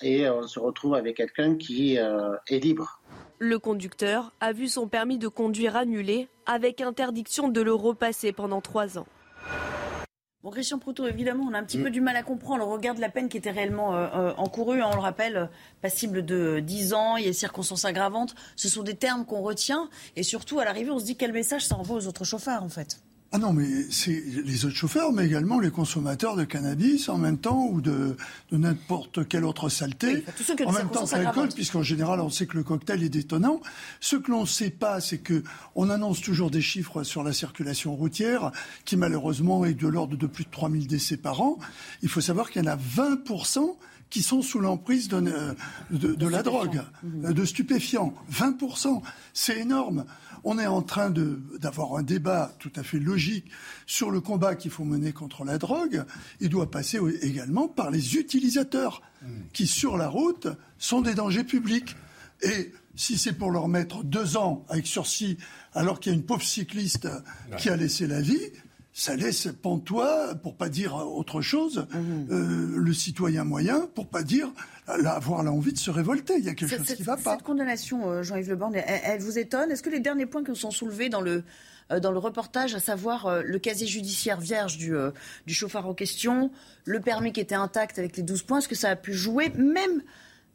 et on se retrouve avec quelqu'un qui euh, est libre. Le conducteur a vu son permis de conduire annulé avec interdiction de le repasser pendant trois ans. Bon, Christian Proutot, évidemment, on a un petit peu du mal à comprendre. On regarde la peine qui était réellement euh, euh, encourue. Hein, on le rappelle, passible de 10 ans, il y a circonstances aggravantes. Ce sont des termes qu'on retient. Et surtout, à l'arrivée, on se dit quel message ça envoie aux autres chauffeurs, en fait. Ah non, mais c'est les autres chauffeurs, mais également les consommateurs de cannabis en même temps ou de, de n'importe quelle autre saleté. en même temps l'alcool, puisqu'en général, on sait que le cocktail est détonnant. Ce que l'on ne sait pas, c'est que on annonce toujours des chiffres sur la circulation routière qui malheureusement est de l'ordre de plus de 3000 décès par an. Il faut savoir qu'il y en a 20% qui sont sous l'emprise de, de, de la drogue, mmh. de stupéfiants. 20%, c'est énorme on est en train d'avoir un débat tout à fait logique sur le combat qu'il faut mener contre la drogue. Il doit passer également par les utilisateurs mmh. qui, sur la route, sont des dangers publics. Et si c'est pour leur mettre deux ans avec sursis, alors qu'il y a une pauvre cycliste qui a laissé la vie, ça laisse pantois, pour pas dire autre chose, mmh. euh, le citoyen moyen, pour pas dire avoir l'envie de se révolter. Il y a quelque chose qui ne va pas. Cette condamnation, euh, Jean-Yves Le Borne, elle, vous étonne? Est-ce que les derniers points qui sont soulevés dans le, euh, dans le reportage, à savoir le casier judiciaire vierge du, du chauffeur en question, le permis qui était intact avec les 12 points, est-ce que ça a pu jouer, même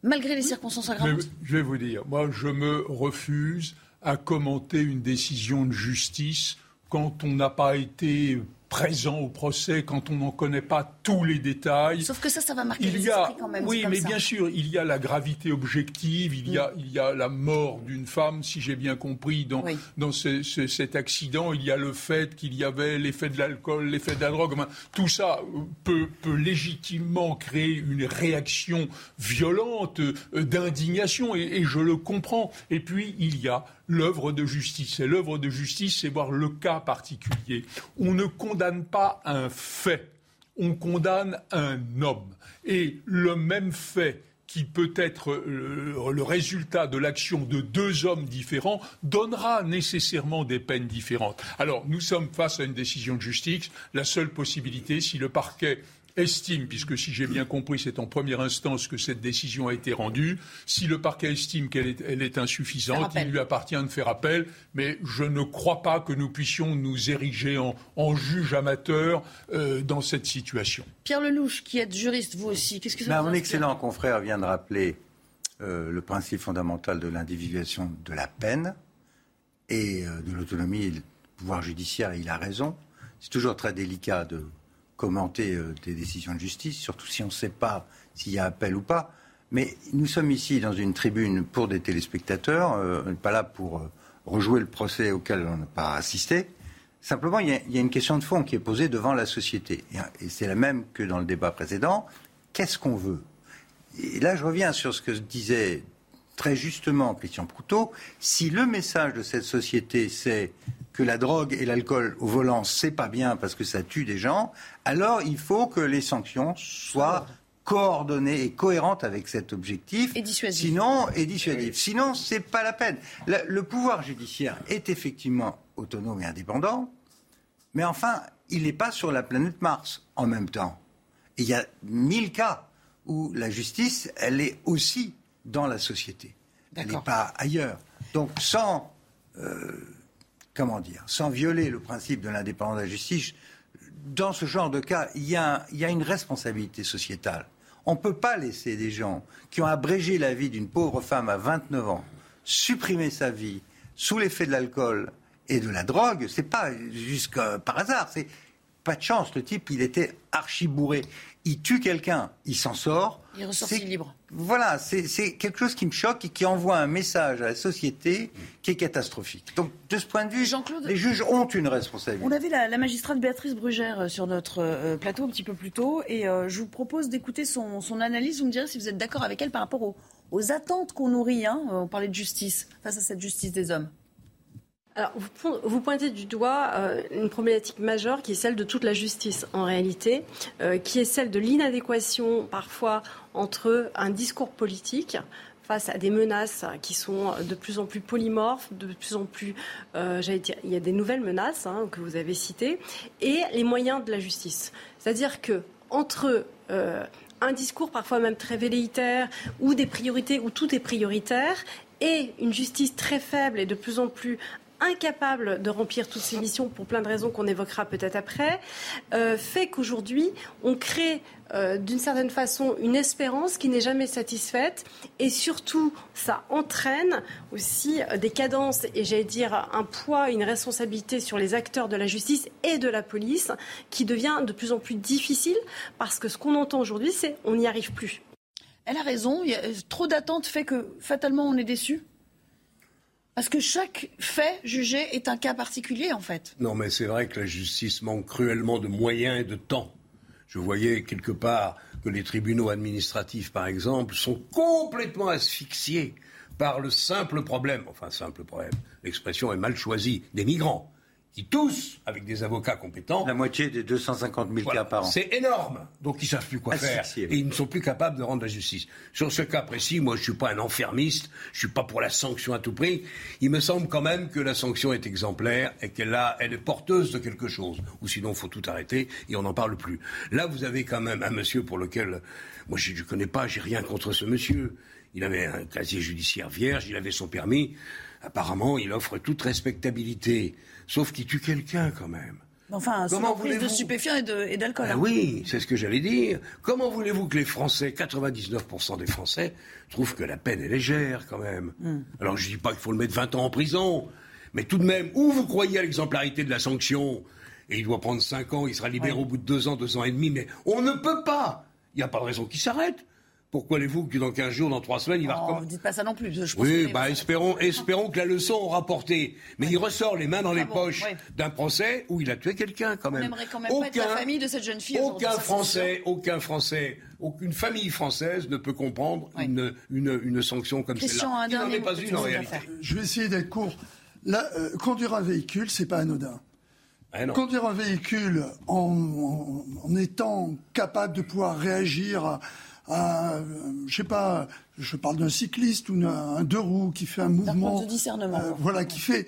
malgré les circonstances aggravantes? Je vais vous dire, moi je me refuse à commenter une décision de justice quand on n'a pas été présent au procès quand on n'en connaît pas tous les détails. Sauf que ça, ça va marquer il y a, quand même. Oui, mais bien sûr, il y a la gravité objective, il y a, il y a la mort d'une femme, si j'ai bien compris, dans, dans cet accident. Il y a le fait qu'il y avait l'effet de l'alcool, l'effet de la drogue. tout ça peut, peut légitimement créer une réaction violente euh, d'indignation, et, et je le comprends. Et puis, il y a l'œuvre de justice. Et l'œuvre de justice, c'est voir le cas particulier. On ne condamne pas un fait, on condamne un homme. Et le même fait qui peut être euh, le, résultat de l'action de deux hommes différents, donnera nécessairement des peines différentes. Alors, nous sommes face à une décision de justice. La seule possibilité, si le parquet estime, puisque si j'ai bien compris, c'est en première instance que cette décision a été rendue, si le parquet estime qu'elle est, elle est insuffisante, il lui appartient de faire appel, mais je ne crois pas que nous puissions nous ériger en, en juge amateur euh, dans cette situation. Pierre Lelouch, qui est juriste, vous aussi, qu'est-ce que ça ben, Mon excellent confrère vient de rappeler euh, le principe fondamental de l'individuation de la peine et euh, de l'autonomie du pouvoir judiciaire, il a raison. C'est toujours très délicat de commenter euh, des décisions de justice, surtout si on ne sait pas s'il y a appel ou pas. Mais nous sommes ici dans une tribune pour des téléspectateurs, euh, pas là pour euh, rejouer le procès auquel on n'a pas assisté. Simplement, il y, a, une question de fond qui est posée devant la société. Et, c'est la même que dans le débat précédent. Qu'est-ce qu'on veut? Et là, je reviens sur ce que disait très justement Christian Proutot. Si le message de cette société, c'est que la drogue et l'alcool au volant, c'est pas bien parce que ça tue des gens, alors il faut que les sanctions soient coordonnées et cohérentes avec cet objectif. Et dissuasif. Sinon, et dissuasif. Sinon, c'est pas la peine. Le, pouvoir judiciaire est effectivement autonome et indépendant, mais enfin, il n'est pas sur la planète Mars en même temps. Et il y a mille cas où la justice, elle est aussi dans la société. Elle n'est pas ailleurs. Donc sans, euh, comment dire, sans violer le principe de l'indépendance de la justice, dans ce genre de cas, il y a, une responsabilité sociétale. On ne peut pas laisser des gens qui ont abrégé la vie d'une pauvre femme à 29 ans, supprimer sa vie sous l'effet de l'alcool et de la drogue. C'est pas juste par hasard. C'est pas de chance. Le type, il était archi bourré. Il tue quelqu'un, il s'en sort. Il ressort libre. Voilà, c'est quelque chose qui me choque et qui envoie un message à la société qui est catastrophique. Donc, de ce point de vue, les juges ont une responsabilité. On avait la, la magistrate Béatrice Brugère euh, sur notre euh, plateau un petit peu plus tôt et euh, je vous propose d'écouter son, son, analyse. Vous me direz si vous êtes d'accord avec elle par rapport aux, aux attentes qu'on nourrit. Hein. On parlait de justice face à cette justice des hommes. Alors, vous, pointez du doigt euh, une problématique majeure qui est celle de toute la justice en réalité, euh, qui est celle de l'inadéquation parfois entre un discours politique face à des menaces qui sont de plus en plus polymorphes, de plus en plus, euh, j'allais dire, il y a des nouvelles menaces hein, que vous avez citées, et les moyens de la justice. C'est-à-dire que entre un discours parfois même très velléitaire, ou des priorités, où tout est prioritaire, et une justice très faible et de plus en plus incapable de remplir toutes ces missions pour plein de raisons qu'on évoquera peut-être après, euh, fait qu'aujourd'hui, on crée euh, d'une certaine façon une espérance qui n'est jamais satisfaite. Et surtout, ça entraîne aussi euh, des cadences et j'allais dire un poids, une responsabilité sur les acteurs de la justice et de la police qui devient de plus en plus difficile parce que ce qu'on entend aujourd'hui, c'est on n'y arrive plus. Elle a raison, trop d'attentes fait que fatalement on est déçu parce que chaque fait jugé est un cas particulier, en fait. Non, mais c'est vrai que la justice manque cruellement de moyens et de temps. Je voyais quelque part que les tribunaux administratifs, par exemple, sont complètement asphyxiés par le simple problème, enfin simple problème, l'expression est mal choisie, des migrants qui tous, avec des avocats compétents. La moitié des 250 000 cas par an. C'est énorme. Donc ils ne savent plus quoi faire. Et ils ne sont plus capables de rendre la justice. Sur ce cas précis, moi je ne suis pas un enfermiste, je ne suis pas pour la sanction à tout prix. Il me semble quand même que la sanction est exemplaire et qu'elle elle est porteuse de quelque chose. Ou sinon, il faut tout arrêter et on n'en parle plus. Là, vous avez quand même un monsieur pour lequel, moi je ne connais pas, j'ai rien contre ce monsieur. Il avait un casier judiciaire vierge, il avait son permis. Apparemment, il offre toute respectabilité sauf qu'il tue quelqu'un quand même. Enfin, Comment prise de stupéfiants et d'alcool. Ah oui, c'est ce que j'allais dire. Comment voulez-vous que les Français, 99% des Français, trouvent que la peine est légère quand même? Hmm. Alors je ne dis pas qu'il faut le mettre 20 ans en prison, mais tout de même, où vous croyez à l'exemplarité de la sanction? Et il doit prendre 5 ans, il sera libéré au bout de 2 ans, 2 ans et demi, mais on ne peut pas Il n'y a pas de raison qu'il s'arrête. Pourquoi allez-vous que dans 15 jours, dans 3 semaines, il va recommencer Vous dites pas ça non plus. Je oui, bah, espérons, espérons que la leçon aura porté. Mais il ressort les mains dans les ah poches d'un procès où il a tué quelqu'un quand même. On aimerait quand même pas être la famille de cette jeune fille. Aucun Français, aucun Français, aucune famille française ne peut comprendre une, une, une, sanction comme celle-là. Il n'en est pas une en réalité. Je vais essayer d'être court. Là, euh, conduire un véhicule, c'est pas anodin. Ah conduire un véhicule en, en, étant capable de pouvoir réagir à, à, je sais pas, je parle d'un cycliste ou un deux roues qui fait un mouvement, de discernement, euh, voilà, qui fait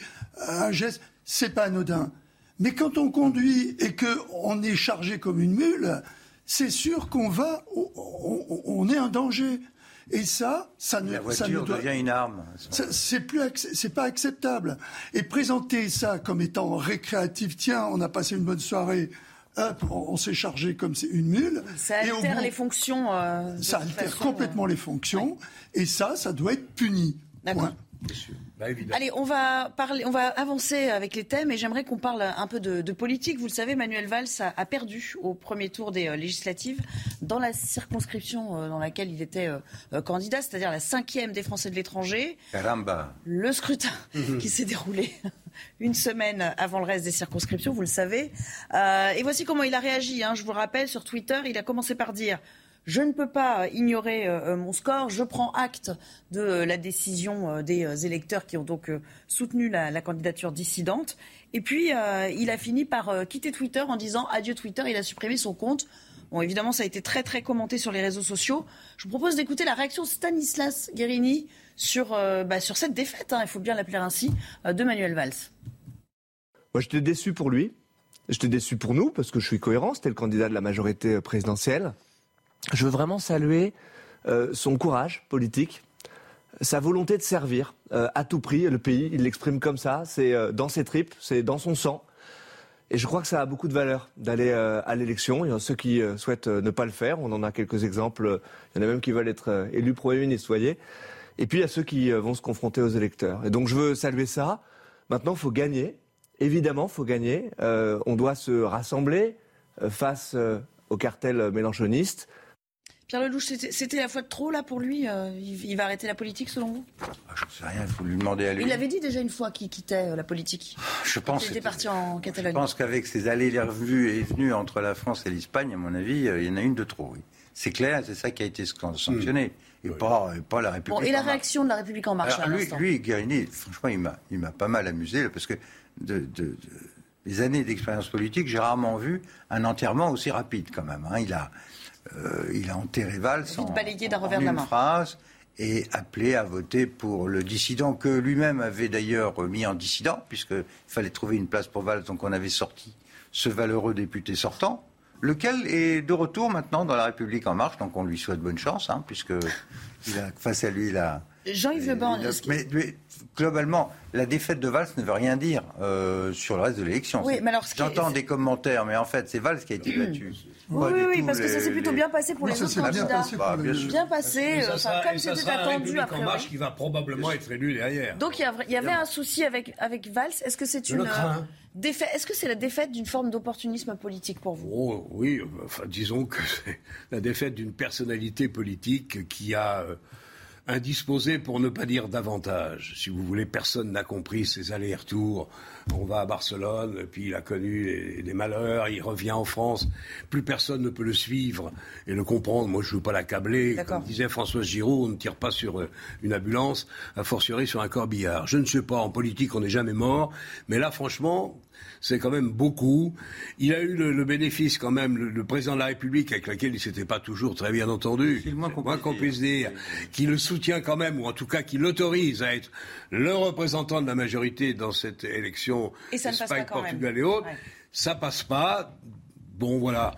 un geste, c'est pas anodin. Mais quand on conduit et que on est chargé comme une mule, c'est sûr qu'on va, on, est un danger. Et ça, ça ne, la voiture devient une arme. C'est plus, c'est pas acceptable. Et présenter ça comme étant récréatif, tiens, on a passé une bonne soirée, on s'est chargé comme c'est une mule. Ça altère les fonctions. Euh, ça altère complètement euh, les fonctions. Et ça, ça doit être puni. D'accord. Bah, Allez, on va parler, on va avancer avec les thèmes et j'aimerais qu'on parle un peu de, politique. Vous le savez, Manuel Valls a, perdu au premier tour des euh, législatives dans la circonscription euh, dans laquelle il était euh, candidat, c'est-à-dire la cinquième des Français de l'étranger. Caramba. Le scrutin qui s'est déroulé une semaine avant le reste des circonscriptions, vous le savez. et voici comment il a réagi. Hein. Je vous rappelle, sur Twitter, il a commencé par dire je ne peux pas ignorer euh, euh, mon score. Je prends acte de euh, la décision des électeurs qui ont donc soutenu la, candidature dissidente. Et puis, il a fini par quitter Twitter en disant adieu Twitter. Il a supprimé son compte. Bon, évidemment, ça a été très, très commenté sur les réseaux sociaux. Je vous propose d'écouter la réaction de Stanislas Guérini sur, bah, sur cette défaite, hein, il faut bien l'appeler ainsi, de Manuel Valls. Moi, j'étais déçu pour lui. J'étais déçu pour nous parce que je suis cohérent, c'était le candidat de la majorité présidentielle. Je veux vraiment saluer euh, son courage politique, sa volonté de servir euh, à tout prix le pays. Il l'exprime comme ça, c'est euh, dans ses tripes, c'est dans son sang. Et je crois que ça a beaucoup de valeur d'aller à l'élection. Il y a ceux qui souhaitent ne pas le faire. On en a quelques exemples. Il y en a même qui veulent être élus Premier ministre, voyez. Et puis il y a ceux qui vont se confronter aux électeurs. Et donc je veux saluer ça. Maintenant, il faut gagner. Évidemment, il faut gagner. on doit se rassembler face au cartel mélanchoniste. Pierre Lelouch, c'était la fois de trop là pour lui euh, il, va arrêter la politique selon vous? Ah, Je ne sais rien, il faut lui demander à lui. Il avait dit déjà une fois qu'il quittait euh, la politique. Je pense. Il était parti en Catalogne. Je pense qu'avec ses allées et revues et venues entre la France et l'Espagne, à mon avis, euh, il y en a une de trop. C'est clair, c'est ça qui a été sanctionné. Et, pas, pas, la République. Bon, et la réaction de la République en marche lui, lui, Guérini, franchement, il m'a pas mal amusé parce que de, de, les années d'expérience politique, j'ai rarement vu un enterrement aussi rapide quand même. Hein. Il a euh, il a enterré Valls en, une phrase et appelé à voter pour le dissident que lui-même avait d'ailleurs mis en dissident, puisqu'il fallait trouver une place pour Valls, donc on avait sorti ce valeureux député sortant, lequel est de retour maintenant dans la République en marche, donc on lui souhaite bonne chance, hein, puisque il a face à lui la... Jean-Yves Le Ban. Mais, globalement, la défaite de Valls ne veut rien dire euh, sur le reste de l'élection. Oui, J'entends des commentaires, mais en fait, c'est Valls qui a été battu. Oui, oui, parce que ça s'est plutôt bien passé pour les autres candidats. Bah, bien passé, comme c'était attendu après. Marche qui va probablement être élu derrière. Donc il y, avait un souci avec, avec Valls. Est-ce que c'est une euh, défaite Est-ce que c'est la défaite d'une forme d'opportunisme politique pour vous? Oh, Oui, enfin, disons que c'est la défaite d'une personnalité politique qui a euh, indisposé pour ne pas dire davantage. Si vous voulez, personne n'a compris ces allers-retours. On va à Barcelone, puis il a connu des malheurs, il revient en France. Plus personne ne peut le suivve et le comprendre. Moi, je ne veux pas l'accabler. Comme disait François Giraud, on ne tire pas sur euh, une ambulance, a fortiori sur un corbillard. Je ne sais pas, en politique, on n'est jamais mort. Mais là, franchement, c'est quand même beaucoup. Il a eu le, bénéfice quand même, le, président de la République, avec lequel il s'était pas toujours très bien entendu, moins qu'on puisse dire, qui le soutient quand même, ou en tout cas qui l'autorise à être le représentant de la majorité dans cette élection Espagne, Portugal et autres. Ça passe pas. Bon, voilà.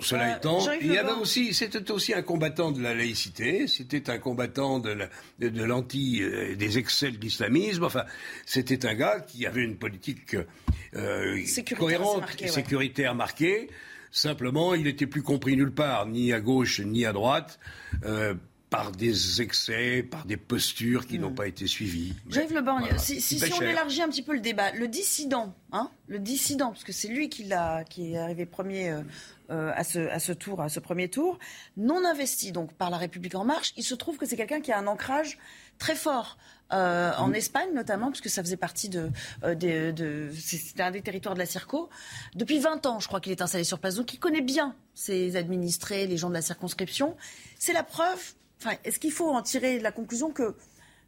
Cela euh, étant, il y avait aussi, c'était aussi un combattant de la laïcité, c'était un combattant de, l'anti, euh, des excès de l'islamisme. Enfin, c'était un gars qui avait une politique euh, cohérente, sécuritaire marquée. Simplement, il n'était plus compris nulle part, ni à gauche ni à droite. Euh, par des excès, par des postures qui n'ont hmm. pas été suivies. Jean-Yves Le Borgne, si, on élargit un petit peu le débat, le dissident, hein, le dissident, parce que c'est lui qui, qui est arrivé premier euh, à, ce, à, ce, tour, à ce premier tour, non investi donc par la République en marche, il se trouve que c'est quelqu'un qui a un ancrage très fort euh, en Espagne notamment, puisque ça faisait partie de, euh, de, c'était un des territoires de la Circo. Depuis 20 ans, je crois qu'il est installé sur place, donc il connaît bien ses administrés, les gens de la circonscription. C'est la preuve. Enfin, est-ce qu'il faut en tirer la conclusion que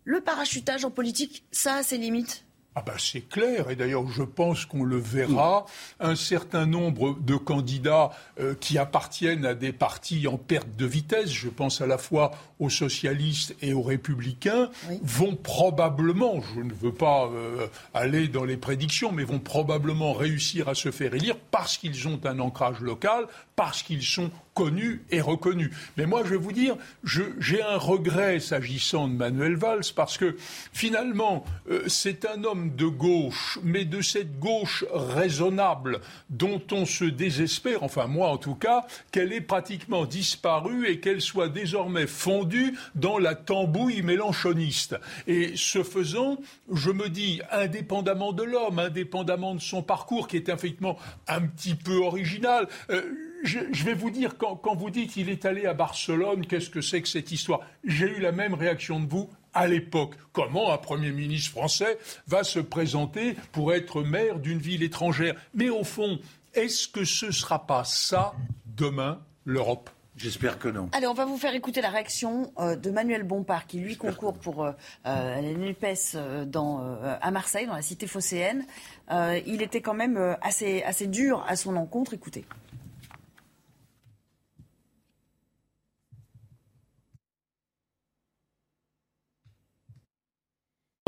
le parachutage en politique, ça a ses limites? Ah ben c'est clair, et d'ailleurs je pense qu'on le verra. Un certain nombre de candidats euh, qui appartiennent à des partis en perte de vitesse, je pense à la fois aux socialistes et aux républicains, vont probablement, je ne veux pas euh, aller dans les prédictions, mais vont probablement réussir à se faire élire parce qu'ils ont un ancrage local, parce qu'ils sont connus et reconnus. Mais moi, je vais vous dire, j'ai un regret s'agissant de Manuel Valls, parce que finalement, euh, c'est un homme de gauche, mais de cette gauche raisonnable dont on se désespère, enfin moi en tout cas, qu'elle ait pratiquement disparu et qu'elle soit désormais fondue dans la tambouille mélanchoniste. Et ce faisant, je me dis, indépendamment de l'homme, indépendamment de son parcours, qui est effectivement un petit peu original, euh, je, vais vous dire, quand, vous dites qu'il est allé à Barcelone, qu'est-ce que c'est que cette histoire? J'ai eu la même réaction de vous à l'époque. Comment un Premier ministre français va se présenter pour être maire d'une ville étrangère? Mais au fond, est-ce que ce ne sera pas ça, demain, l'Europe? J'espère que non. Allez, on va vous faire écouter la réaction euh, de Manuel Bompard, qui lui concourt pour euh, euh, la NUPES à Marseille, dans la cité phocéenne. il était quand même assez, assez dur à son encontre. Écoutez.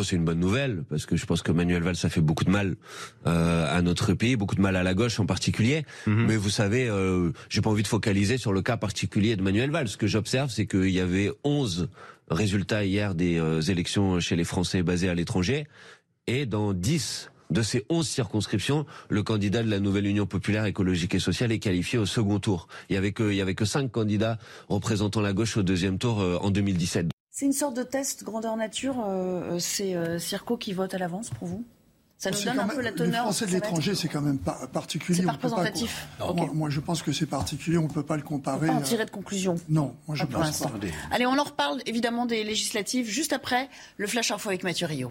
C'est une bonne nouvelle parce que je pense que Manuel Valls a fait beaucoup de mal euh, à notre pays, beaucoup de mal à la gauche en particulier. Mhm. Mais vous savez, euh, j'ai pas envie de focaliser sur le cas particulier de Manuel Valls. Ce que j'observe, c'est qu'il y avait 11 résultats hier des euh, élections chez les Français basés à l'étranger, et dans 10 de ces 11 circonscriptions, le candidat de la nouvelle Union populaire écologique et sociale est qualifié au second tour. Il y avait que, il y avait que 5 candidats représentant la gauche au deuxième tour euh, en 2017. C'est une sorte de test grandeur nature, euh, c'est euh, Circo qui vote à l'avance pour vous? Ça nous C'est donne un même- peu la Les teneur. Français de l'étranger, c'est quand même pas particulier. C'est pas on peut représentatif. moi, moi, je pense que c'est particulier. On ne peut pas le comparer. Pas en à- tirer de conclusion. Non, moi je Pas pour pense pas. Allez, on en reparle évidemment des législatives juste après le Flash Info avec Mathieu Rio.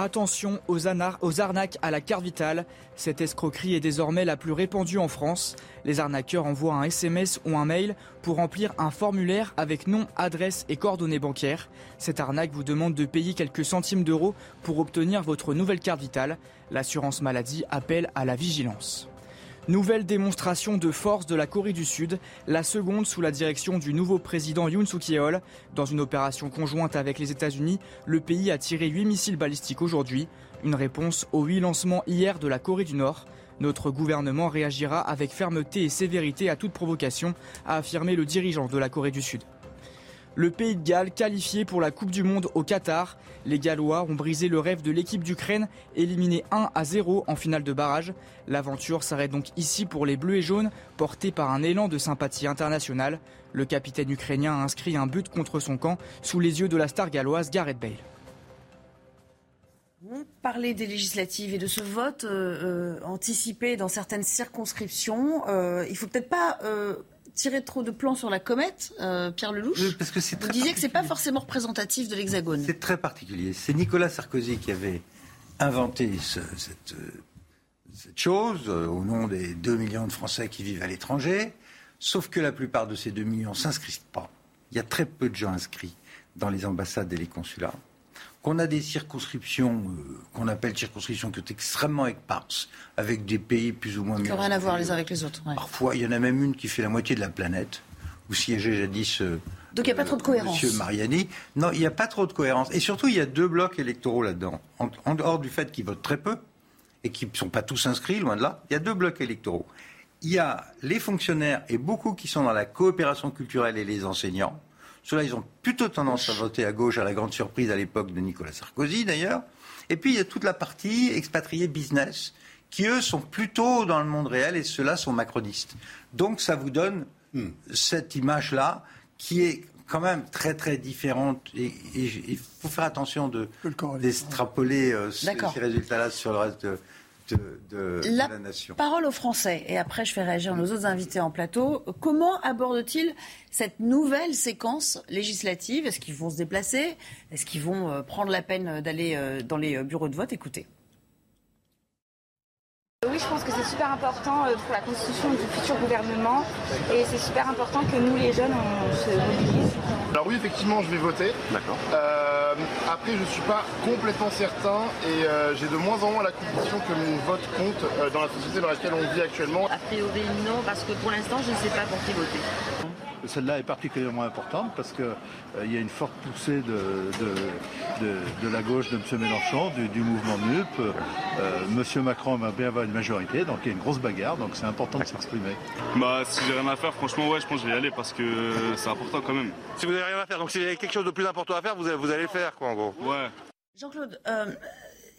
Attention aux, arnaques à la carte vitale. Cette escroquerie est désormais la plus répandue en France. Les arnaqueurs envoient un SMS ou un mail pour remplir un formulaire avec nom, adresse et coordonnées bancaires. Cette arnaque vous demande de payer quelques centimes d'euros pour obtenir votre nouvelle carte vitale. L'assurance maladie appelle à la vigilance. Nouvelle démonstration de force de la Corée du Sud, la seconde sous la direction du nouveau président Yoon Suk-yeol. Dans une opération conjointe avec les États-Unis, le pays a tiré 8 missiles balistiques aujourd'hui, une réponse aux 8 lancements hier de la Corée du Nord. Notre gouvernement réagira avec fermeté et sévérité à toute provocation, a affirmé le dirigeant de la Corée du Sud. Le pays de Galles qualifié pour la Coupe du Monde au Qatar. Les Gallois ont brisé le rêve de l'équipe d'Ukraine, éliminée 1 à 0 en finale de barrage. L'aventure s'arrête donc ici pour les Bleus et Jaunes, portés par un élan de sympathie internationale. Le capitaine ukrainien a inscrit un but contre son camp sous les yeux de la star galloise Gareth Bale. On parlait des législatives et de ce vote euh, euh, anticipé dans certaines circonscriptions. Euh, il faut peut-être pas tirer trop de plans sur la comète, euh, Pierre Lelouch. Oui, parce que c'est Vous disiez que c'est pas forcément représentatif de l'Hexagone. C'est très particulier. C'est Nicolas Sarkozy qui avait inventé ce- cette, euh, cette chose euh, au nom des 2 millions de Français qui vivent à l'étranger. Sauf que la plupart de ces 2 millions ne s'inscrivent pas. Il y a très peu de gens inscrits dans les ambassades et les consulats. Qu'on a des circonscriptions euh, qu'on appelle circonscriptions qui sont extrêmement éparses, avec des pays plus ou moins Qui n'ont rien à voir les uns avec les autres. ouais. Parfois, il y en a même une qui fait la moitié de la planète, où siégeait jadis euh, Donc il n'y a pas trop de cohérence. Monsieur Mariani. Non, il n'y a pas trop de cohérence. Et surtout, il y a deux blocs électoraux là-dedans. En, en dehors du fait qu'ils votent très peu et qui ne sont pas tous inscrits, loin de là, il y a deux blocs électoraux. Il y a les fonctionnaires et beaucoup qui sont dans la coopération culturelle et les enseignants. Ceux-là, ils ont plutôt tendance à voter à gauche, à la grande surprise à l'époque de Nicolas Sarkozy d'ailleurs. Et puis, il y a toute la partie expatriés business qui, eux, sont plutôt dans le monde réel et ceux-là sont macronistes. Donc, ça vous donne cette image-là qui est quand même très très différente et il faut faire attention de d'extrapoler euh, ces résultats-là sur le reste de, de- de- de La la nation. parole aux Français, et après je fais réagir nos autres invités en plateau. Comment abordent-ils cette nouvelle séquence législative? Est-ce qu'ils vont se déplacer? Est-ce qu'ils vont euh, prendre la peine d'aller euh, dans les euh, bureaux de vote? Écoutez. Oui, je pense que c'est super important euh, pour la constitution du futur gouvernement et c'est super important que nous, les jeunes, on se mobilise. Alors oui, effectivement, je vais voter. D'accord. après, je ne suis pas complètement certain et euh, j'ai de moins en moins la conviction que mon vote compte euh, dans la société dans laquelle on vit actuellement. A priori non, parce que pour l'instant je ne sais pas pour qui voter. Celle-là est particulièrement importante parce qu'il y a une forte poussée de, de, de- de la gauche de M. Mélenchon, du, du mouvement NUP. Euh, M. Macron va bien avoir une majorité, donc il y a une grosse bagarre, donc c'est important de s'exprimer. Bah, si j'ai rien à faire, franchement, ouais, je pense que je vais y aller parce que c'est important quand même. Si vous n'avez rien à faire, donc s'il y a quelque chose de plus important à faire, vous allez, vous allez le faire, quoi, en gros. Ouais. Jean-Claude, euh,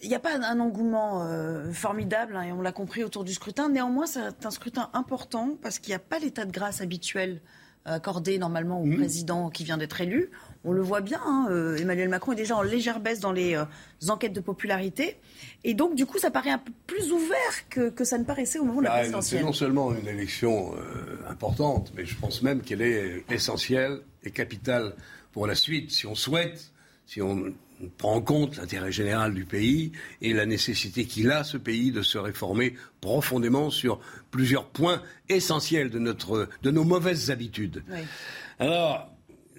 il n'y a pas un engouement euh, formidable, hein, et on l'a compris autour du scrutin. Néanmoins, c'est un scrutin important parce qu'il n'y a pas l'état de grâce habituel euh, accordé normalement au président qui vient d'être élu. On le voit bien, hein, euh, Emmanuel Macron est déjà en légère baisse dans les euh, enquêtes de popularité. Et donc, du coup, ça paraît un peu plus ouvert que, que ça ne paraissait au moment de la Bah, c'est présidentielle. non seulement une élection euh, importante, mais je pense même qu'elle est essentielle et capitale pour la suite. Si on souhaite, si on prend en compte l'intérêt général du pays et la nécessité qu'il a, ce pays, de se réformer profondément sur plusieurs points essentiels de, notre, de nos mauvaises habitudes. Alors,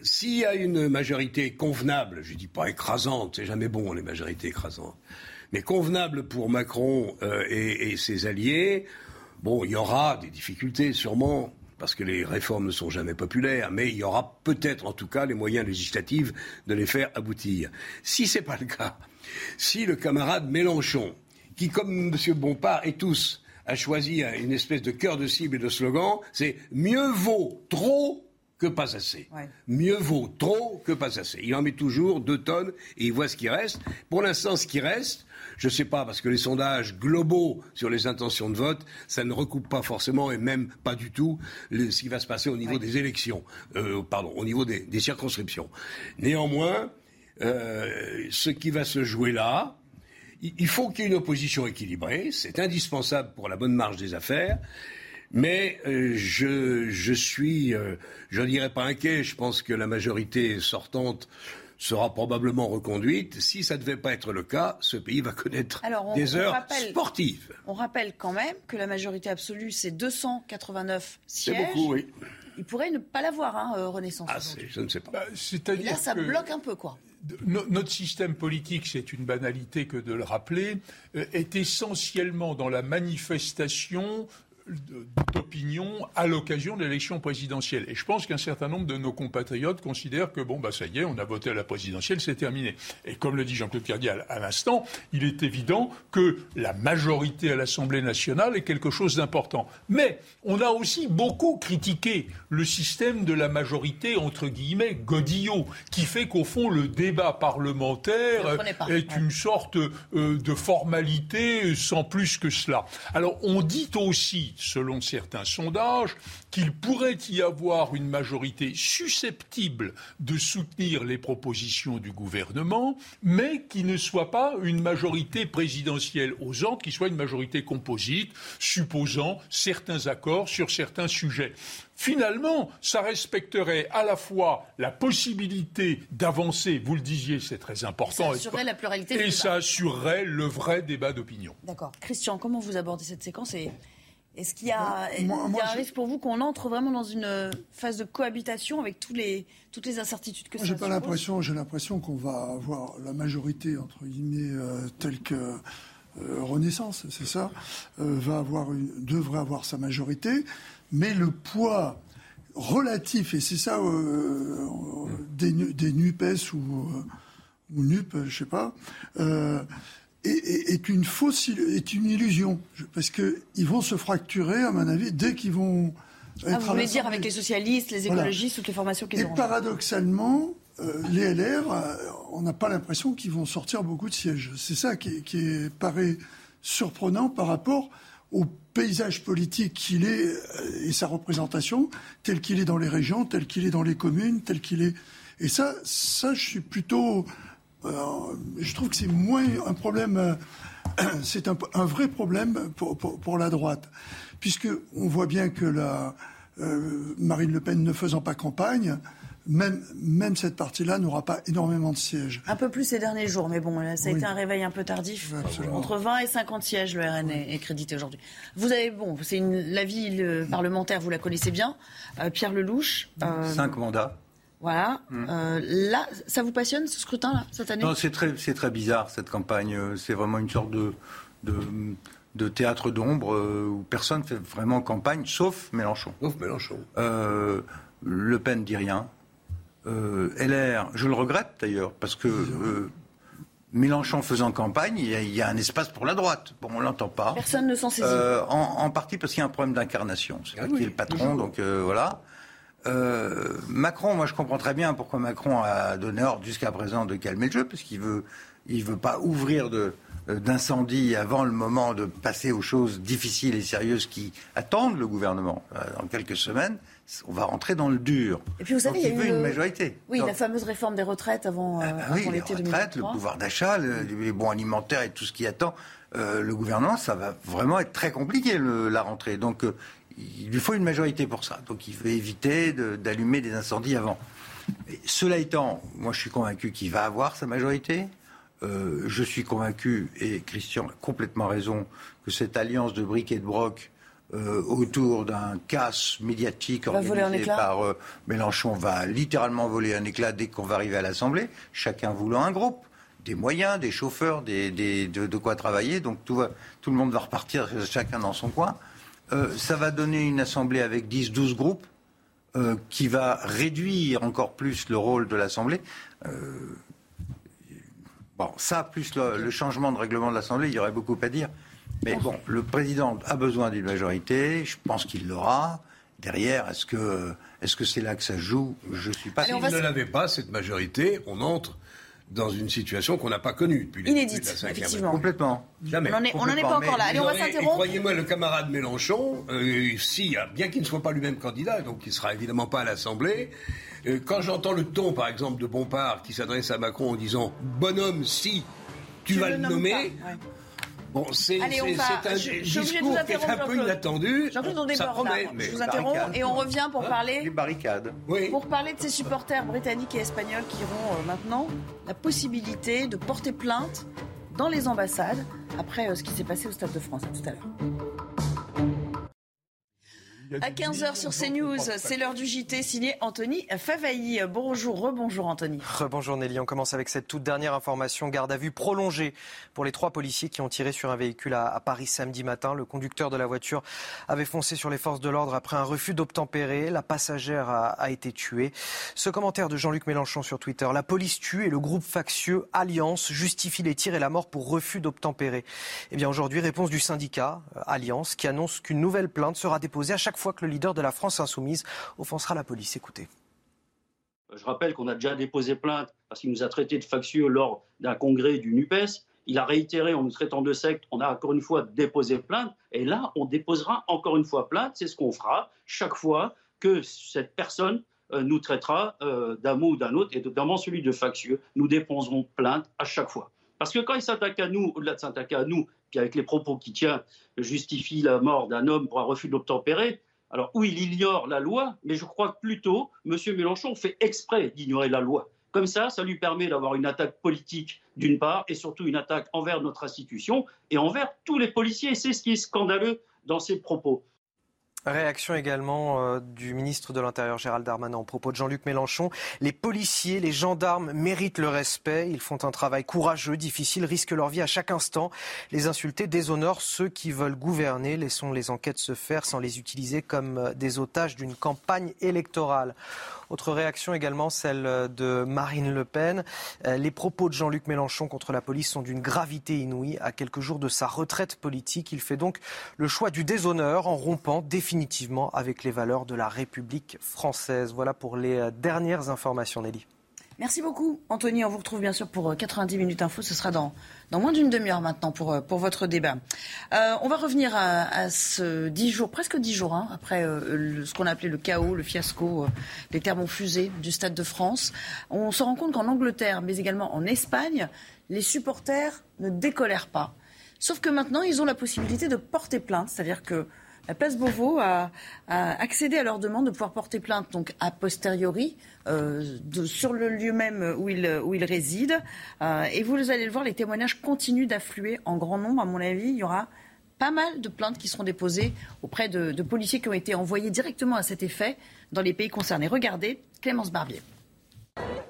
s'il y a une majorité convenable, je ne dis pas écrasante, c'est jamais bon les majorités écrasantes, mais convenable pour Macron euh, et, et ses alliés, bon, il y aura des difficultés sûrement parce que les réformes ne sont jamais populaires, mais il y aura peut-être en tout cas les moyens législatifs de les faire aboutir. Si ce n'est pas le cas, si le camarade Mélenchon, qui comme M. Bompard et tous, a choisi une espèce de cœur de cible et de slogan, c'est mieux vaut trop que pas assez. Mieux vaut trop que pas assez. Il en met toujours deux tonnes et il voit ce qui reste. Pour l'instant, ce qui reste, je ne sais pas, parce que les sondages globaux sur les intentions de vote, ça ne recoupe pas forcément et même pas du tout ce qui va se passer au niveau des élections, euh, pardon, au niveau des, circonscriptions. Néanmoins, euh, ce qui va se jouer là, il faut qu'il y ait une opposition équilibrée, c'est indispensable pour la bonne marche des affaires. Mais euh, je, je, suis, euh, je ne dirais pas inquiet, je pense que la majorité sortante sera probablement reconduite. Si ça ne devait pas être le cas, ce pays va connaître des heures sportives. On rappelle quand même que la majorité absolue, c'est 289 sièges. C'est beaucoup, oui. Il pourrait ne pas l'avoir, hein, euh, Renaissance. Ah, je ne sais pas. Bah, Et là, ça bloque un peu, quoi. Notre système politique, c'est une banalité que de le rappeler, est essentiellement dans la manifestation d'opinion à l'occasion de l'élection présidentielle. Et je pense qu'un certain nombre de nos compatriotes considèrent que, bon, bah, ça y est, on a voté à la présidentielle, c'est terminé. Et comme le dit Jean-Claude Cardier à, l'instant, il est évident que la majorité à l'Assemblée nationale est quelque chose d'important. Mais on a aussi beaucoup critiqué le système de la majorité, entre guillemets, godillot, qui fait qu'au fond, le débat parlementaire est une sorte euh, de formalité sans plus que cela. Alors, on dit aussi, selon certains sondages, qu'il pourrait y avoir une majorité susceptible de soutenir les propositions du gouvernement, mais qui ne soit pas une majorité présidentielle aux ordres, qui soit une majorité composite, supposant certains accords sur certains sujets. Finalement, ça respecterait à la fois la possibilité d'avancer, vous le disiez, c'est très important. Ça assurerait la pluralité Et ça assurerait le vrai débat d'opinion. D'accord. Christian, comment vous abordez cette séquence et est-ce qu'il y a, un risque pour vous qu'on entre vraiment dans une phase de cohabitation avec tous les, toutes les incertitudes que ça J'ai pas l'impression. J'ai l'impression qu'on va avoir la majorité entre guillemets euh, telle que euh, Renaissance, c'est ça, euh, va avoir une, devrait avoir sa majorité, mais le poids relatif et c'est ça des, des Nupes ou ou NUP, je sais pas est, une fausse, est une illusion, parce qu'ils vont se fracturer, à mon avis, dès qu'ils vont. Ah, vous voulez dire avec les socialistes, les écologistes, toutes les formations qu'ils ont. Et paradoxalement, euh, les LR, euh, on n'a pas l'impression qu'ils vont sortir beaucoup de sièges. C'est ça qui, qui paraît surprenant par rapport au paysage politique qu'il est euh, et sa représentation, tel qu'il est dans les régions, tel qu'il est dans les communes, tel qu'il est. Et ça, ça, je suis plutôt euh, je trouve que c'est moins un problème, euh, c'est un, vrai problème pour, la droite, puisque on voit bien que la, euh, Marine Le Pen ne faisant pas campagne, même, même cette partie-là n'aura pas énormément de sièges. Un peu plus ces derniers jours, mais bon, ça a été un réveil un peu tardif. Entre 20 et 50 sièges, le RN est, crédité aujourd'hui. Vous avez, bon, c'est l'avis parlementaire, vous la connaissez bien. Pierre Lelouch. Cinq mandats. Voilà. Mm. Euh, là, ça vous passionne ce scrutin-là, cette année? Non, c'est très, c'est très bizarre cette campagne. Euh, c'est vraiment une sorte de, de, théâtre d'ombre euh, où personne fait vraiment campagne, sauf Mélenchon. Sauf Mélenchon. le Pen dit rien. LR, je le regrette d'ailleurs, parce que Mélenchon faisant campagne, il y, a, un espace pour la droite. Bon, on l'entend pas. Personne ne s'en saisit. en, partie parce qu'il y a un problème d'incarnation. C'est ah qui est le patron, donc voilà. Euh, Macron, moi je comprends très bien pourquoi Macron a donné ordre jusqu'à présent de calmer le jeu, parce qu'il veut, il veut pas ouvrir de, euh, d'incendie avant le moment de passer aux choses difficiles et sérieuses qui attendent le gouvernement. Euh, dans quelques semaines, on va rentrer dans le dur. Et puis vous savez, il, y a eu une majorité. Oui, la fameuse réforme des retraites avant, ah, bah oui, les retraites, le pouvoir d'achat, les bons alimentaires et tout ce qui attend. le gouvernement, ça va vraiment être très compliqué la rentrée. Donc il lui faut une majorité pour ça. Donc il veut éviter d'allumer des incendies avant. cela étant, moi je suis convaincu qu'il va avoir sa majorité. Euh, je suis convaincu, et Christian a complètement raison, que cette alliance de briques et de broc euh, autour d'un casse médiatique organisé par euh, Mélenchon va littéralement voler un éclat dès qu'on va arriver à l'Assemblée, chacun voulant un groupe, des moyens, des chauffeurs, des, de, quoi travailler. Donc tout, va, tout le monde va repartir chacun dans son coin. Euh, ça va donner une assemblée avec 10-12 groupes euh, qui va réduire encore plus le rôle de l'Assemblée. Euh, bon, ça, plus le, le, changement de règlement de l'Assemblée, il y aurait beaucoup à dire. Mais bon, le président a besoin d'une majorité, je pense qu'il l'aura. Derrière, est-ce que est-ce que c'est là que ça joue? Je suis pas. S'il ne l'avait pas cette majorité, on entre dans une situation qu'on n'a pas connue depuis les Inédite, la effectivement. Complètement. Jamais. On n'en est, pas encore là. Allez, on va s'interrompre. Croyez-moi, le camarade Mélenchon, euh, si, bien qu'il ne soit pas lui-même candidat, donc il ne sera évidemment pas à l'Assemblée, euh, quand j'entends le ton, par exemple, de Bompard qui s'adresse à Macron en disant Bonhomme, si tu, vas le nommer. Ouais. Bon, c'est un je, discours qui est un peu inattendu. Jean-Claude, on déborde là. Je vous interromps et on revient pour parler. Les barricades. Oui. Pour parler de ces supporters britanniques et espagnols qui auront euh, maintenant la possibilité de porter plainte dans les ambassades après euh, ce qui s'est passé au Stade de France. À tout à l'heure. À 15h sur CNews, c'est l'heure du JT signé Anthony Favailly. Bonjour, rebonjour Anthony. Rebonjour Nelly, on commence avec cette toute dernière information. Garde à vue prolongée pour les trois policiers qui ont tiré sur un véhicule à, à Paris samedi matin. Le conducteur de la voiture avait foncé sur les forces de l'ordre après un refus d'obtempérer. La passagère a, a, été tuée. Ce commentaire de Jean-Luc Mélenchon sur Twitter. La police tue et le groupe factieux Alliance justifie les tirs et la mort pour refus d'obtempérer. Eh bien aujourd'hui, réponse du syndicat euh, Alliance qui annonce qu'une nouvelle plainte sera déposée à chaque fois que le leader de la France insoumise offensera la police. Écoutez. Je rappelle qu'on a déjà déposé plainte parce qu'il nous a traités de factieux lors d'un congrès du NUPES. Il a réitéré en nous traitant de secte. On a encore une fois déposé plainte. Et là, on déposera encore une fois plainte. C'est ce qu'on fera chaque fois que cette personne euh, nous traitera euh, d'un mot ou d'un autre, et notamment celui de factieux. Nous déposerons plainte à chaque fois. Parce que quand il s'attaque à nous, au-delà de s'attaquer à nous, puis avec les propos qui tient, justifie la mort d'un homme pour un refus d'obtempérer, alors oui, il ignore la loi, mais je crois que plutôt, M. Mélenchon fait exprès d'ignorer la loi. Comme ça, ça lui permet d'avoir une attaque politique d'une part, et surtout une attaque envers notre institution et envers tous les policiers. Et c'est ce qui est scandaleux dans ses propos. Réaction également euh, du ministre de l'Intérieur Gérald Darmanin en propos de Jean-Luc Mélenchon. Les policiers, les gendarmes méritent le respect. Ils font un travail courageux, difficile, risquent leur vie à chaque instant. Les insulter déshonorent ceux qui veulent gouverner. Laissons les enquêtes se faire sans les utiliser comme euh, des otages d'une campagne électorale. Autre réaction également, celle de Marine Le Pen. Euh, Les propos de Jean-Luc Mélenchon contre la police sont d'une gravité inouïe. À quelques jours de sa retraite politique, il fait donc le choix du déshonneur en rompant définitivement avec les valeurs de la République française. Voilà pour les euh, dernières informations, Nelly. Merci beaucoup, Anthony. On vous retrouve bien sûr pour 90 minutes info. Ce sera dans, dans moins d'une demi-heure maintenant pour, pour votre débat. Euh, on va revenir à, ce 10 jours, presque 10 jours, hein, après euh, ce qu'on a appelé le chaos, le fiasco, euh, les termes ont fusé du Stade de France. On se rend compte qu'en Angleterre, mais également en Espagne, les supporters ne décolèrent pas. Sauf que maintenant, ils ont la possibilité de porter plainte, c'est-à-dire que la place Beauvau a, accédé à leur demande de pouvoir porter plainte donc a posteriori euh, sur le lieu même où ils il résident. Euh, et vous allez le voir, les témoignages continuent d'affluer en grand nombre. À mon avis, il y aura pas mal de plaintes qui seront déposées auprès de policiers qui ont été envoyés directement à cet effet dans les pays concernés. Regardez, Clémence Barbier.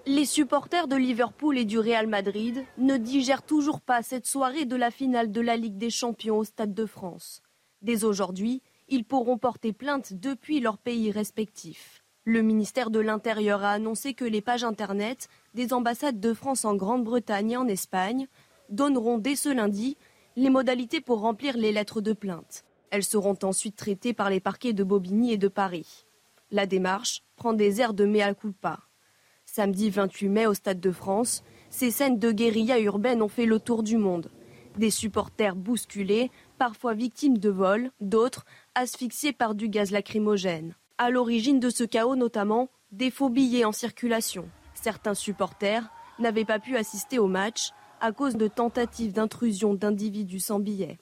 Les supporters de Liverpool et du Real Madrid ne digèrent toujours pas cette soirée de la finale de la Ligue des Champions au Stade de France. Dès aujourd'hui, ils pourront porter plainte depuis leur pays respectif. Le ministère de l'Intérieur a annoncé que les pages Internet des ambassades de France en Grande-Bretagne et en Espagne donneront dès ce lundi les modalités pour remplir les lettres de plainte. Elles seront ensuite traitées par les parquets de Bobigny et de Paris. La démarche prend des airs de mea culpa. Samedi 28 mai au Stade de France, ces scènes de guérilla urbaine ont fait le tour du monde. Des supporters bousculés, parfois victimes de vols, d'autres asphyxiés par du gaz lacrymogène. À l'origine de ce chaos notamment, des faux billets en circulation. Certains supporters n'avaient pas pu assister au match à cause de tentatives d'intrusion d'individus sans billets.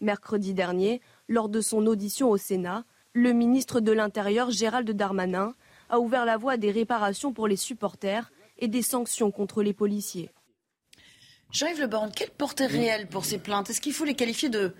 Mercredi dernier, lors de son audition au Sénat, le ministre de l'Intérieur Gérald Darmanin a ouvert la voie des réparations pour les supporters et des sanctions contre les policiers. Jean-Yves Le Borne, quelle portée réelle pour ces plaintes? Est-ce qu'il faut les qualifier de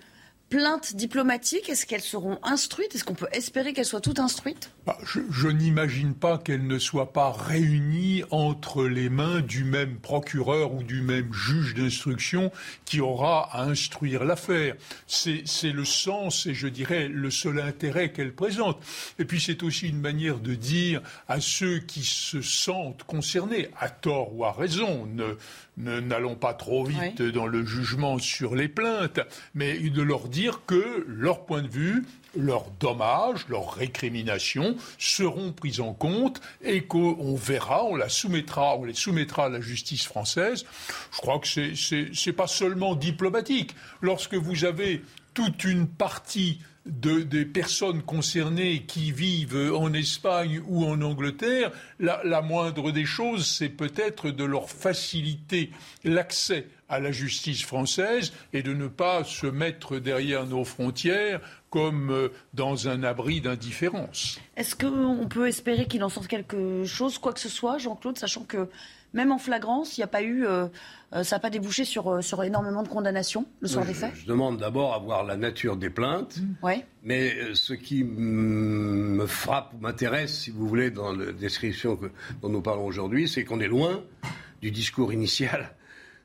plaintes diplomatiques, est-ce qu'elles seront instruites? Est-ce qu'on peut espérer qu'elles soient toutes instruites? Bah, Je, n'imagine pas qu'elles ne soient pas réunies entre les mains du même procureur ou du même juge d'instruction qui aura à instruire l'affaire. C'est le sens et je dirais le seul intérêt qu'elle présente. Et puis c'est aussi une manière de dire à ceux qui se sentent concernés, à tort ou à raison, ne, n'allons pas trop vite dans le jugement sur les plaintes, mais de leur dire que leur point de vue, leurs dommages, leurs récriminations seront pris en compte et qu'on verra, on la soumettra, on les soumettra à la justice française. Je crois que c'est, c'est pas seulement diplomatique. Lorsque vous avez toute une partie des personnes concernées qui vivent en Espagne ou en Angleterre, la, moindre des choses, c'est peut-être de leur faciliter l'accès à la justice française et de ne pas se mettre derrière nos frontières comme euh, dans un abri d'indifférence. Est-ce qu'on peut espérer qu'il en sorte quelque chose, quoi que ce soit, Jean-Claude, sachant que même en flagrance, il n'y a pas eu, euh, euh, ça n'a pas débouché sur, euh, sur énormément de condamnations le soir des faits Je demande d'abord à voir la nature des plaintes. Mmh. Mais ce qui me frappe ou m'intéresse, si vous voulez, dans la description dont nous parlons aujourd'hui, c'est qu'on est loin du discours initial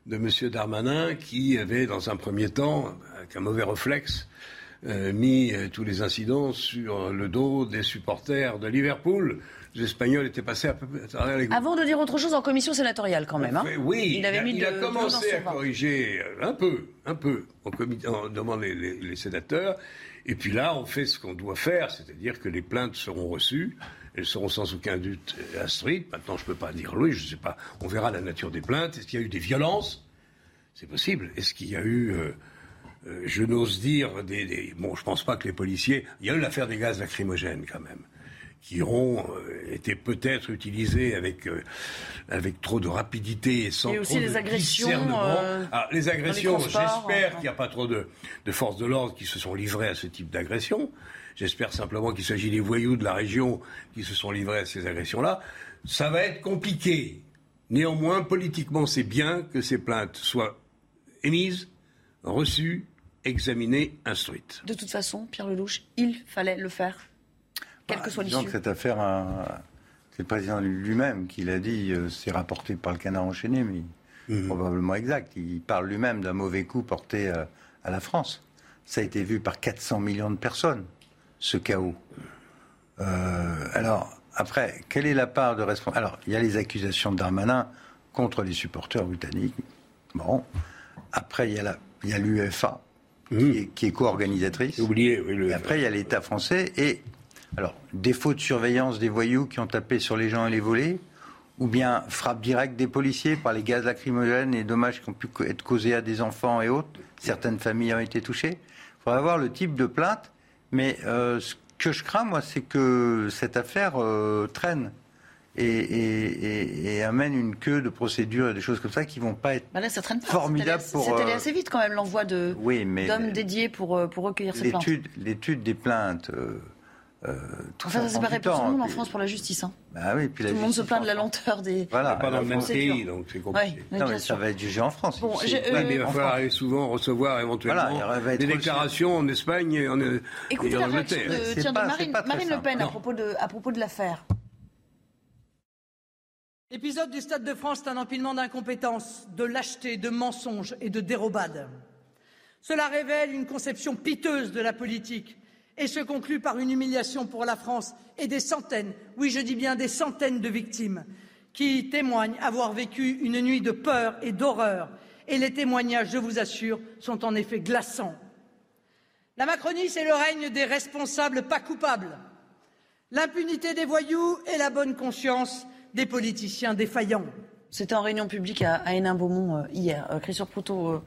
de M. Darmanin qui avait, dans un premier temps, avec un mauvais réflexe, mis tous les incidents sur le dos des supporters de Liverpool les Espagnols étaient passés à peu près Avant de dire autre chose en commission sénatoriale, quand même. Hein. Oui, il, avait mis il a commencé à corriger un peu, un peu, en, comité, en demandant les, sénateurs. Et puis là, on fait ce qu'on doit faire, c'est-à-dire que les plaintes seront reçues. Elles seront sans aucun doute instruites. Maintenant, je ne peux pas dire oui, je ne sais pas. On verra la nature des plaintes. Est-ce qu'il y a eu des violences? C'est possible. Est-ce qu'il y a eu, euh, euh, je n'ose dire, des, des, Bon, je ne pense pas que les policiers. Il y a eu l'affaire des gaz lacrymogènes, quand même qui auront euh, été peut-être utilisés avec, euh, avec trop de rapidité et sans et aussi trop les agressions, euh, ah, les agressions, j'espère qu'il n'y a pas trop de, de forces de l'ordre qui se sont livrées à ce type d'agression. J'espère simplement qu'il s'agit des voyous de la région qui se sont livrés à ces agressions-là. Ça va être compliqué. Néanmoins, politiquement, c'est bien que ces plaintes soient émises, reçues, examinées, instruites. De toute façon, Pierre Lelouch, il fallait le faire quelle que soit l'issue. cette affaire, c'est le président lui-même qui l'a dit, euh, c'est rapporté par le canard enchaîné, mais mhm. probablement exact. Il parle lui-même d'un mauvais coup porté euh, à la France. Ça a été vu par 400 millions de personnes, ce chaos. Euh, alors, après, quelle est la part de responsabilité Alors, il y a les accusations de Darmanin contre les supporters britanniques. Bon. Après, il y a l'UEFA, mhm. qui est, co-organisatrice. Oublié, oui, Et après, il y a l'État français. Et alors, défaut de surveillance des voyous qui ont tapé sur les gens et les volés, ou bien frappe directe des policiers par les gaz lacrymogènes et dommages qui ont pu être causés à des enfants et autres. Certaines familles ont été touchées. Il faudra voir le type de plainte, mais euh, ce que je crains, moi, c'est que cette affaire euh, traîne. Et, amène une queue de procédures et des choses comme ça qui vont pas être bah formidables pour. C'est allé assez vite quand même l'envoi de d'hommes dédiés pour euh, pour recueillir ces plaintes. L'étude des plaintes. Euh, tout enfin, ça, c'est pareil pour tout le monde en France pour la justice. Hein. Bah oui, puis tout le monde se plaint de la lenteur des. Voilà, pas dans le même pays, donc c'est compliqué. non, mais ça va être jugé en France. Bon, oui, mais il va falloir souvent recevoir éventuellement des déclarations en Espagne et en, Écoutez la réaction de, Marine, Marine Le Pen à propos, de, à propos de l'affaire. L'épisode du Stade de France est un empilement d'incompétences, de lâcheté, de mensonges et de dérobades. Cela révèle une conception piteuse de la politique et se conclut par une humiliation pour la France et des centaines, oui je dis bien des centaines de victimes qui témoignent avoir vécu une nuit de peur et d'horreur. Et les témoignages, je vous assure, sont en effet glaçants. La Macronie, c'est le règne des responsables pas coupables, l'impunité des voyous et la bonne conscience des politiciens défaillants. C'était en réunion publique à, Hénin-Beaumont euh, hier. Euh, Christophe euh,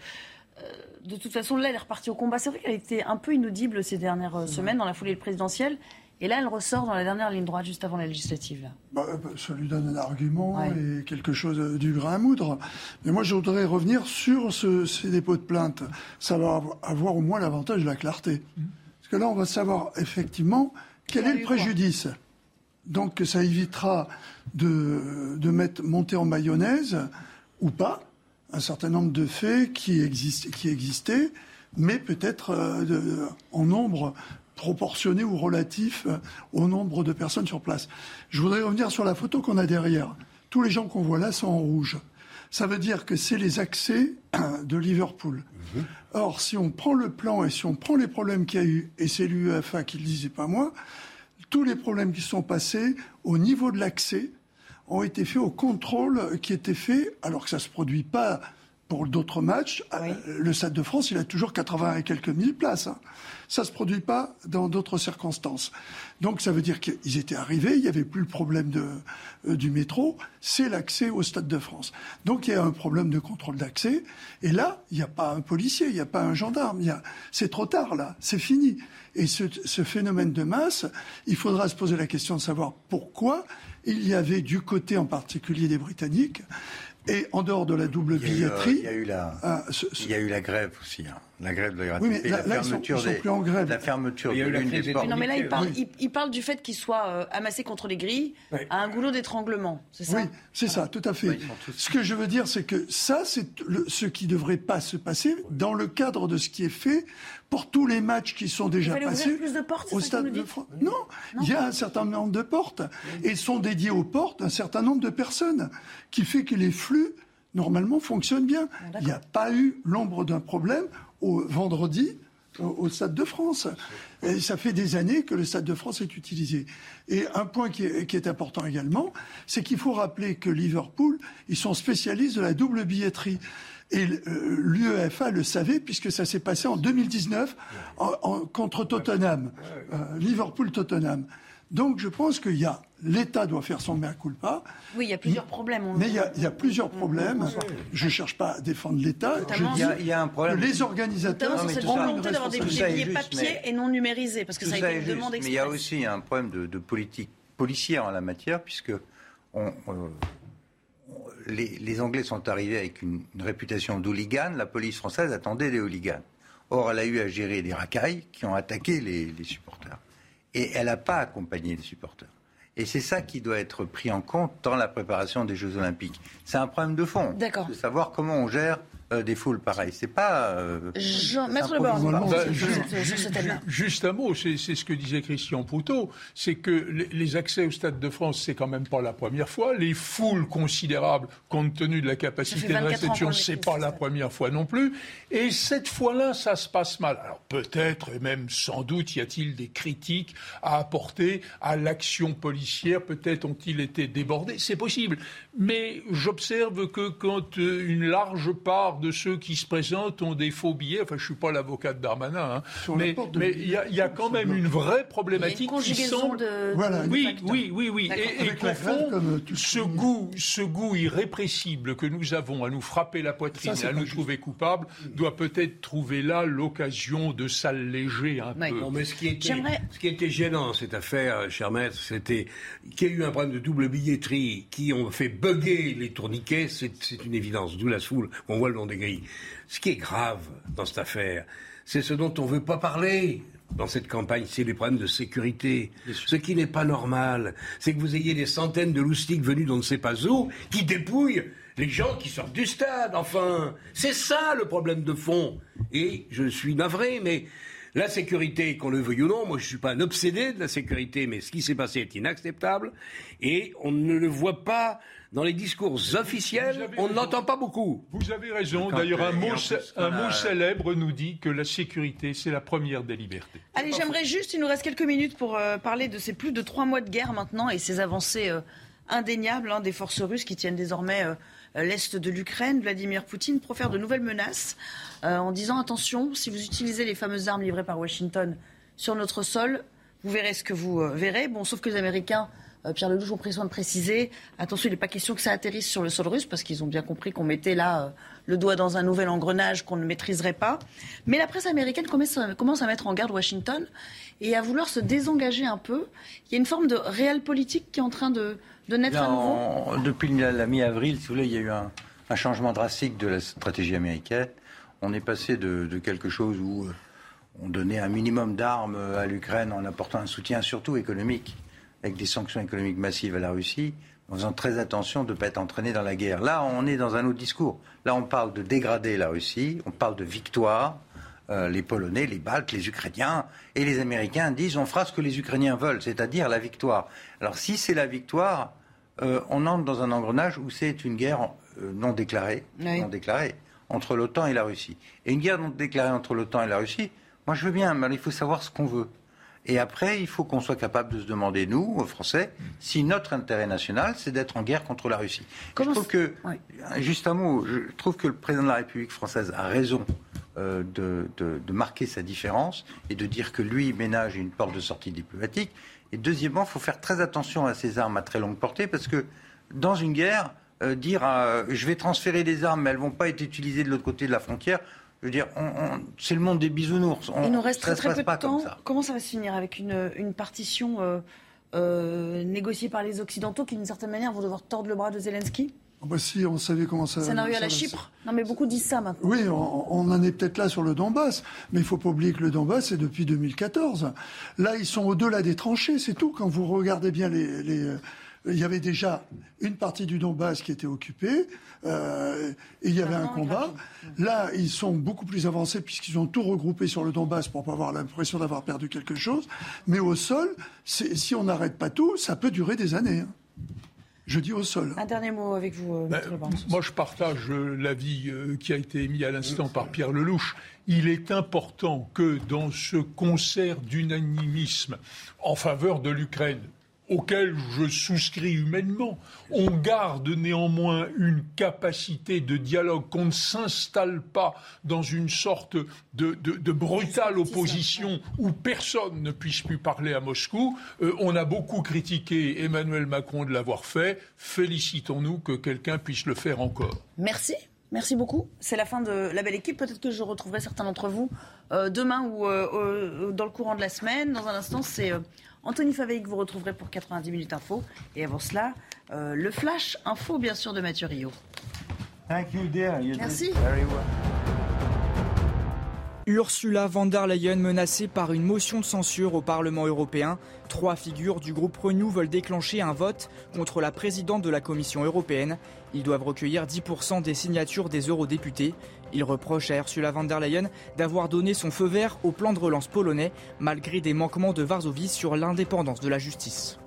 de toute façon, là, elle est repartie au combat. C'est vrai qu'elle était un peu inaudible ces dernières euh, semaines dans la foulée présidentielle. Et là, elle ressort dans la dernière ligne droite, juste avant la législative. Bah, euh, bah, ça lui donne un argument et quelque chose euh, du grain à moudre. Mais moi, je voudrais revenir sur ces dépôts de plainte. Ça va avoir au moins l'avantage de la clarté. Mmh. Parce que là, on va savoir effectivement quel est le préjudice. Donc, ça évitera de, de mettre monter en mayonnaise ou pas un certain nombre de faits qui, qui existaient mais peut-être euh, en nombre proportionné ou relatif euh, au nombre de personnes sur place. Je voudrais revenir sur la photo qu'on a derrière. Tous les gens qu'on voit là sont en rouge. Ça veut dire que c'est les accès de Liverpool. Mhm. Or, si on prend le plan et si on prend les problèmes qu'il y a eu, et c'est l'UEFA qui le disait pas moi, tous les problèmes qui sont passés au niveau de l'accès ont été faits au contrôle qui était fait, alors que ça ne se produit pas pour d'autres matchs. Euh, le Stade de France, il a toujours 80 et quelques mille places. Hein. Ça ne se produit pas dans d'autres circonstances. Donc ça veut dire qu'ils étaient arrivés, il n'y avait plus le problème de, euh, du métro, c'est l'accès au Stade de France. Donc il y a un problème de contrôle d'accès. Et là, il n'y a pas un policier, il n'y a pas un gendarme. C'est trop tard là, c'est fini. Et ce, ce phénomène de masse, il faudra se poser la question de savoir pourquoi il y avait du côté en particulier des Britanniques et en dehors de la double billetterie. Il y a eu la, ah, il y a eu la grève aussi. Hein. La grève de la Oui, mais là, là, ils sont, sont plus en grève. La fermeture de l'une des portes. Non, mais là, il parle, il, parle du fait qu'ils soient euh, amassés contre les grilles à un goulot d'étranglement. C'est ça? Oui, c'est ça, tout à fait. Ce que je veux dire, c'est que ça, c'est ce qui ne devrait pas se passer dans le cadre de ce qui est fait pour tous les matchs qui sont déjà passés plus de portes, au stade de France. Non, il y a un certain nombre de portes et sont dédiées aux portes un certain nombre de personnes qui fait que les flux normalement fonctionnent bien. Il n'y a pas eu l'ombre d'un problème au vendredi au, Stade de France. Et ça fait des années que le Stade de France est utilisé. Et un point qui est, qui est important également, c'est qu'il faut rappeler que Liverpool, ils sont spécialistes de la double billetterie. Et euh, l'UEFA le savait puisque ça s'est passé en 2019 en, contre Tottenham, euh, Liverpool-Tottenham. Donc je pense qu'il y a l'État doit faire son mea culpa. Oui, il y a plusieurs problèmes. mais il y, a, plusieurs problèmes. Je ne cherche pas à défendre l'État. Il y, a un problème. Les organisateurs. Volonté d'avoir des billets papier et non numérisés, parce que ça, a été une demande. Mais il y a aussi un problème de, politique policière en la matière, puisque on, les, Anglais sont arrivés avec une, réputation d'hooligan. La police française attendait des hooligans. Or, elle a eu à gérer des racailles qui ont attaqué les supporters. Et elle n'a pas accompagné les supporters. Et c'est ça qui doit être pris en compte dans la préparation des Jeux Olympiques. C'est un problème de fond. De savoir comment on gère euh, des foules pareilles. C'est pas. Euh, Jean, Maître Le bah, juste, un mot, c'est ce que disait Christian Poutot, c'est que les, accès au Stade de France, c'est quand même pas la première fois. Les foules considérables, compte tenu de la capacité de réception, c'est pas la première fois non plus. Et cette fois-là, ça se passe mal. Alors peut-être, et même sans doute, y a-t-il des critiques à apporter à l'action policière? Peut-être ont-ils été débordés? C'est possible. Mais j'observe que quand euh, une large part de ceux qui se présentent ont des faux billets. Enfin, je suis pas l'avocat de Darmanin, hein. mais il y, a quand même une vraie problématique qui semble. De... oui, oui, oui, oui, Et, et qu'au fond, euh, ce goût, ce goût irrépressible que nous avons à nous frapper la poitrine, et à nous trouver coupables, doit peut-être trouver là l'occasion de s'alléger un peu. Non, mais ce qui était, ce qui était gênant cette affaire, cher maître, c'était qu'il y a eu un problème de double billetterie qui ont fait bugger les tourniquets. C'est une évidence. D'où la foule. On voit le des grilles. Ce qui est grave dans cette affaire, c'est ce dont on ne veut pas parler dans cette campagne, c'est les problèmes de sécurité. Ce qui n'est pas normal, c'est que vous ayez des centaines de loustiques venus d'on ne sait pas où, qui dépouillent les gens qui sortent du stade, enfin. C'est ça le problème de fond. Et je suis navré, mais la sécurité, qu'on le veuille ou non, moi je ne suis pas un obsédé de la sécurité, mais ce qui s'est passé est inacceptable et on ne le voit pas dans les discours officiels, on n'entend pas beaucoup. Vous avez raison. D'ailleurs, un, mot, un mot célèbre nous dit que la sécurité, c'est la première des libertés. Allez, j'aimerais juste, il nous reste quelques minutes pour euh, parler de ces plus de trois mois de guerre maintenant et ces avancées euh, indéniables hein, des forces russes qui tiennent désormais euh, l'est de l'Ukraine. Vladimir Poutine profère de nouvelles menaces en disant attention, si vous utilisez les fameuses armes livrées par Washington sur notre sol, vous verrez ce que vous verrez. Bon, sauf que les Américains Pierre Lelouch ont pris soin de préciser, attention, il n'est pas question que ça atterrisse sur le sol russe, parce qu'ils ont bien compris qu'on mettait là euh, le doigt dans un nouvel engrenage qu'on ne maîtriserait pas. Mais la presse américaine commence à mettre en garde Washington et à vouloir se désengager un peu. Il y a une forme de réel politique qui est en train de, naître à nouveau. Depuis la, mi-avril, si vous voulez, il y a eu un, changement drastique de la stratégie américaine. On est passé de, de quelque chose où euh, on donnait un minimum d'armes à l'Ukraine en apportant un soutien surtout économique avec des sanctions économiques massives à la Russie, en faisant très attention de ne pas être entraîné dans la guerre. Là, on est dans un autre discours. Là, on parle de dégrader la Russie, on parle de victoire, euh, les Polonais, les Baltes, les Ukrainiens et les Américains disent on fera ce que les Ukrainiens veulent, c'est-à-dire la victoire. Alors si c'est la victoire, euh, on entre dans un engrenage où c'est une guerre euh, non déclarée, non déclarée entre l'OTAN et la Russie. Et une guerre non déclarée entre l'OTAN et la Russie, moi je veux bien, mais il faut savoir ce qu'on veut. Et après, il faut qu'on soit capable de se demander, nous, Français, si notre intérêt national, c'est d'être en guerre contre la Russie. je trouve que, juste un mot, je trouve que le président de la République française a raison euh, de, de, marquer sa différence et de dire que lui ménage une porte de sortie diplomatique. Et deuxièmement, il faut faire très attention à ces armes à très longue portée parce que dans une guerre, euh, dire euh, je vais transférer des armes, mais elles vont pas être utilisées de l'autre côté de la frontière, je veux dire, c'est le monde des bisounours. Il nous reste très, très peu de temps. Comment ça va se finir avec une, partition euh, euh, négociée par les Occidentaux qui, d'une certaine manière, vont devoir tordre le bras de Zelensky? Ah bah si, on savait comment ça. Scénario à la Chypre Non, mais beaucoup disent ça maintenant. Oui, on, en est peut-être là sur le Donbass, mais il ne faut pas oublier que le Donbass, c'est depuis 2014. Là, ils sont au-delà des tranchées, c'est tout. Quand vous regardez bien les, il y avait déjà une partie du Donbass qui était occupée, euh, et il y avait un combat. Là, ils sont beaucoup plus avancés puisqu'ils ont tout regroupé sur le Donbass pour pas avoir l'impression d'avoir perdu quelque chose. Mais au sol, si on n'arrête pas tout, ça peut durer des années. Hein. Je dis au sol. Un dernier mot avec vous, euh, ben, Moi, je partage euh, l'avis qui a été émis à l'instant par Pierre Lelouch. Il est important que dans ce concert d'unanimisme en faveur de l'Ukraine, auquel je souscris humainement. On garde néanmoins une capacité de dialogue, qu'on ne s'installe pas dans une sorte de, brutale opposition où personne ne puisse plus parler à Moscou. Euh, on a beaucoup critiqué Emmanuel Macron de l'avoir fait. Félicitons-nous que quelqu'un puisse le faire encore. Merci. Merci beaucoup. C'est la fin de la belle équipe. Peut-être que je retrouverai certains d'entre vous euh, demain ou euh, dans le courant de la semaine. Dans un instant, c'est Anthony Favey que vous retrouverez pour 90 minutes info. Et avant cela, euh, le flash info, bien sûr, de Mathieu Rio. Merci. Ursula von der Leyen menacée par une motion de censure au Parlement européen. Trois figures du groupe Renew veulent déclencher un vote contre la présidente de la Commission européenne. Ils doivent recueillir 10% des signatures des eurodéputés. Ils reprochent à Ursula von der Leyen d'avoir donné son feu vert au plan de relance polonais malgré des manquements de Varsovie sur l'indépendance de la justice.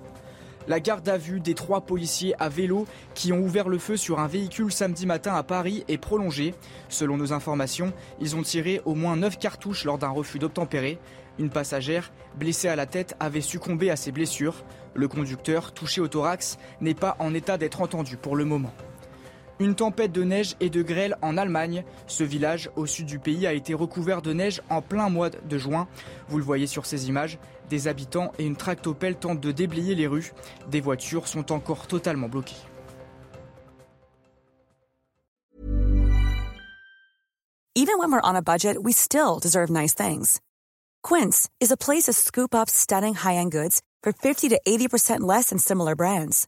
La garde à vue des trois policiers à vélo qui ont ouvert le feu sur un véhicule samedi matin à Paris est prolongée. Selon nos informations, ils ont tiré au moins 9 cartouches lors d'un refus d'obtempérer. Une passagère, blessée à la tête, avait succombé à ses blessures. Le conducteur, touché au thorax, n'est pas en état d'être entendu pour le moment. Une tempête de neige et de grêle en Allemagne. Ce village au sud du pays a été recouvert de neige en plein mois de juin. Vous le voyez sur ces images. Des habitants et une tractopelle tentent de déblayer les rues. Des voitures sont encore totalement bloquées. Even when we're on a budget, we still deserve nice things. Quince is a place to scoop up stunning high-end goods for 50 to 80% less than similar brands.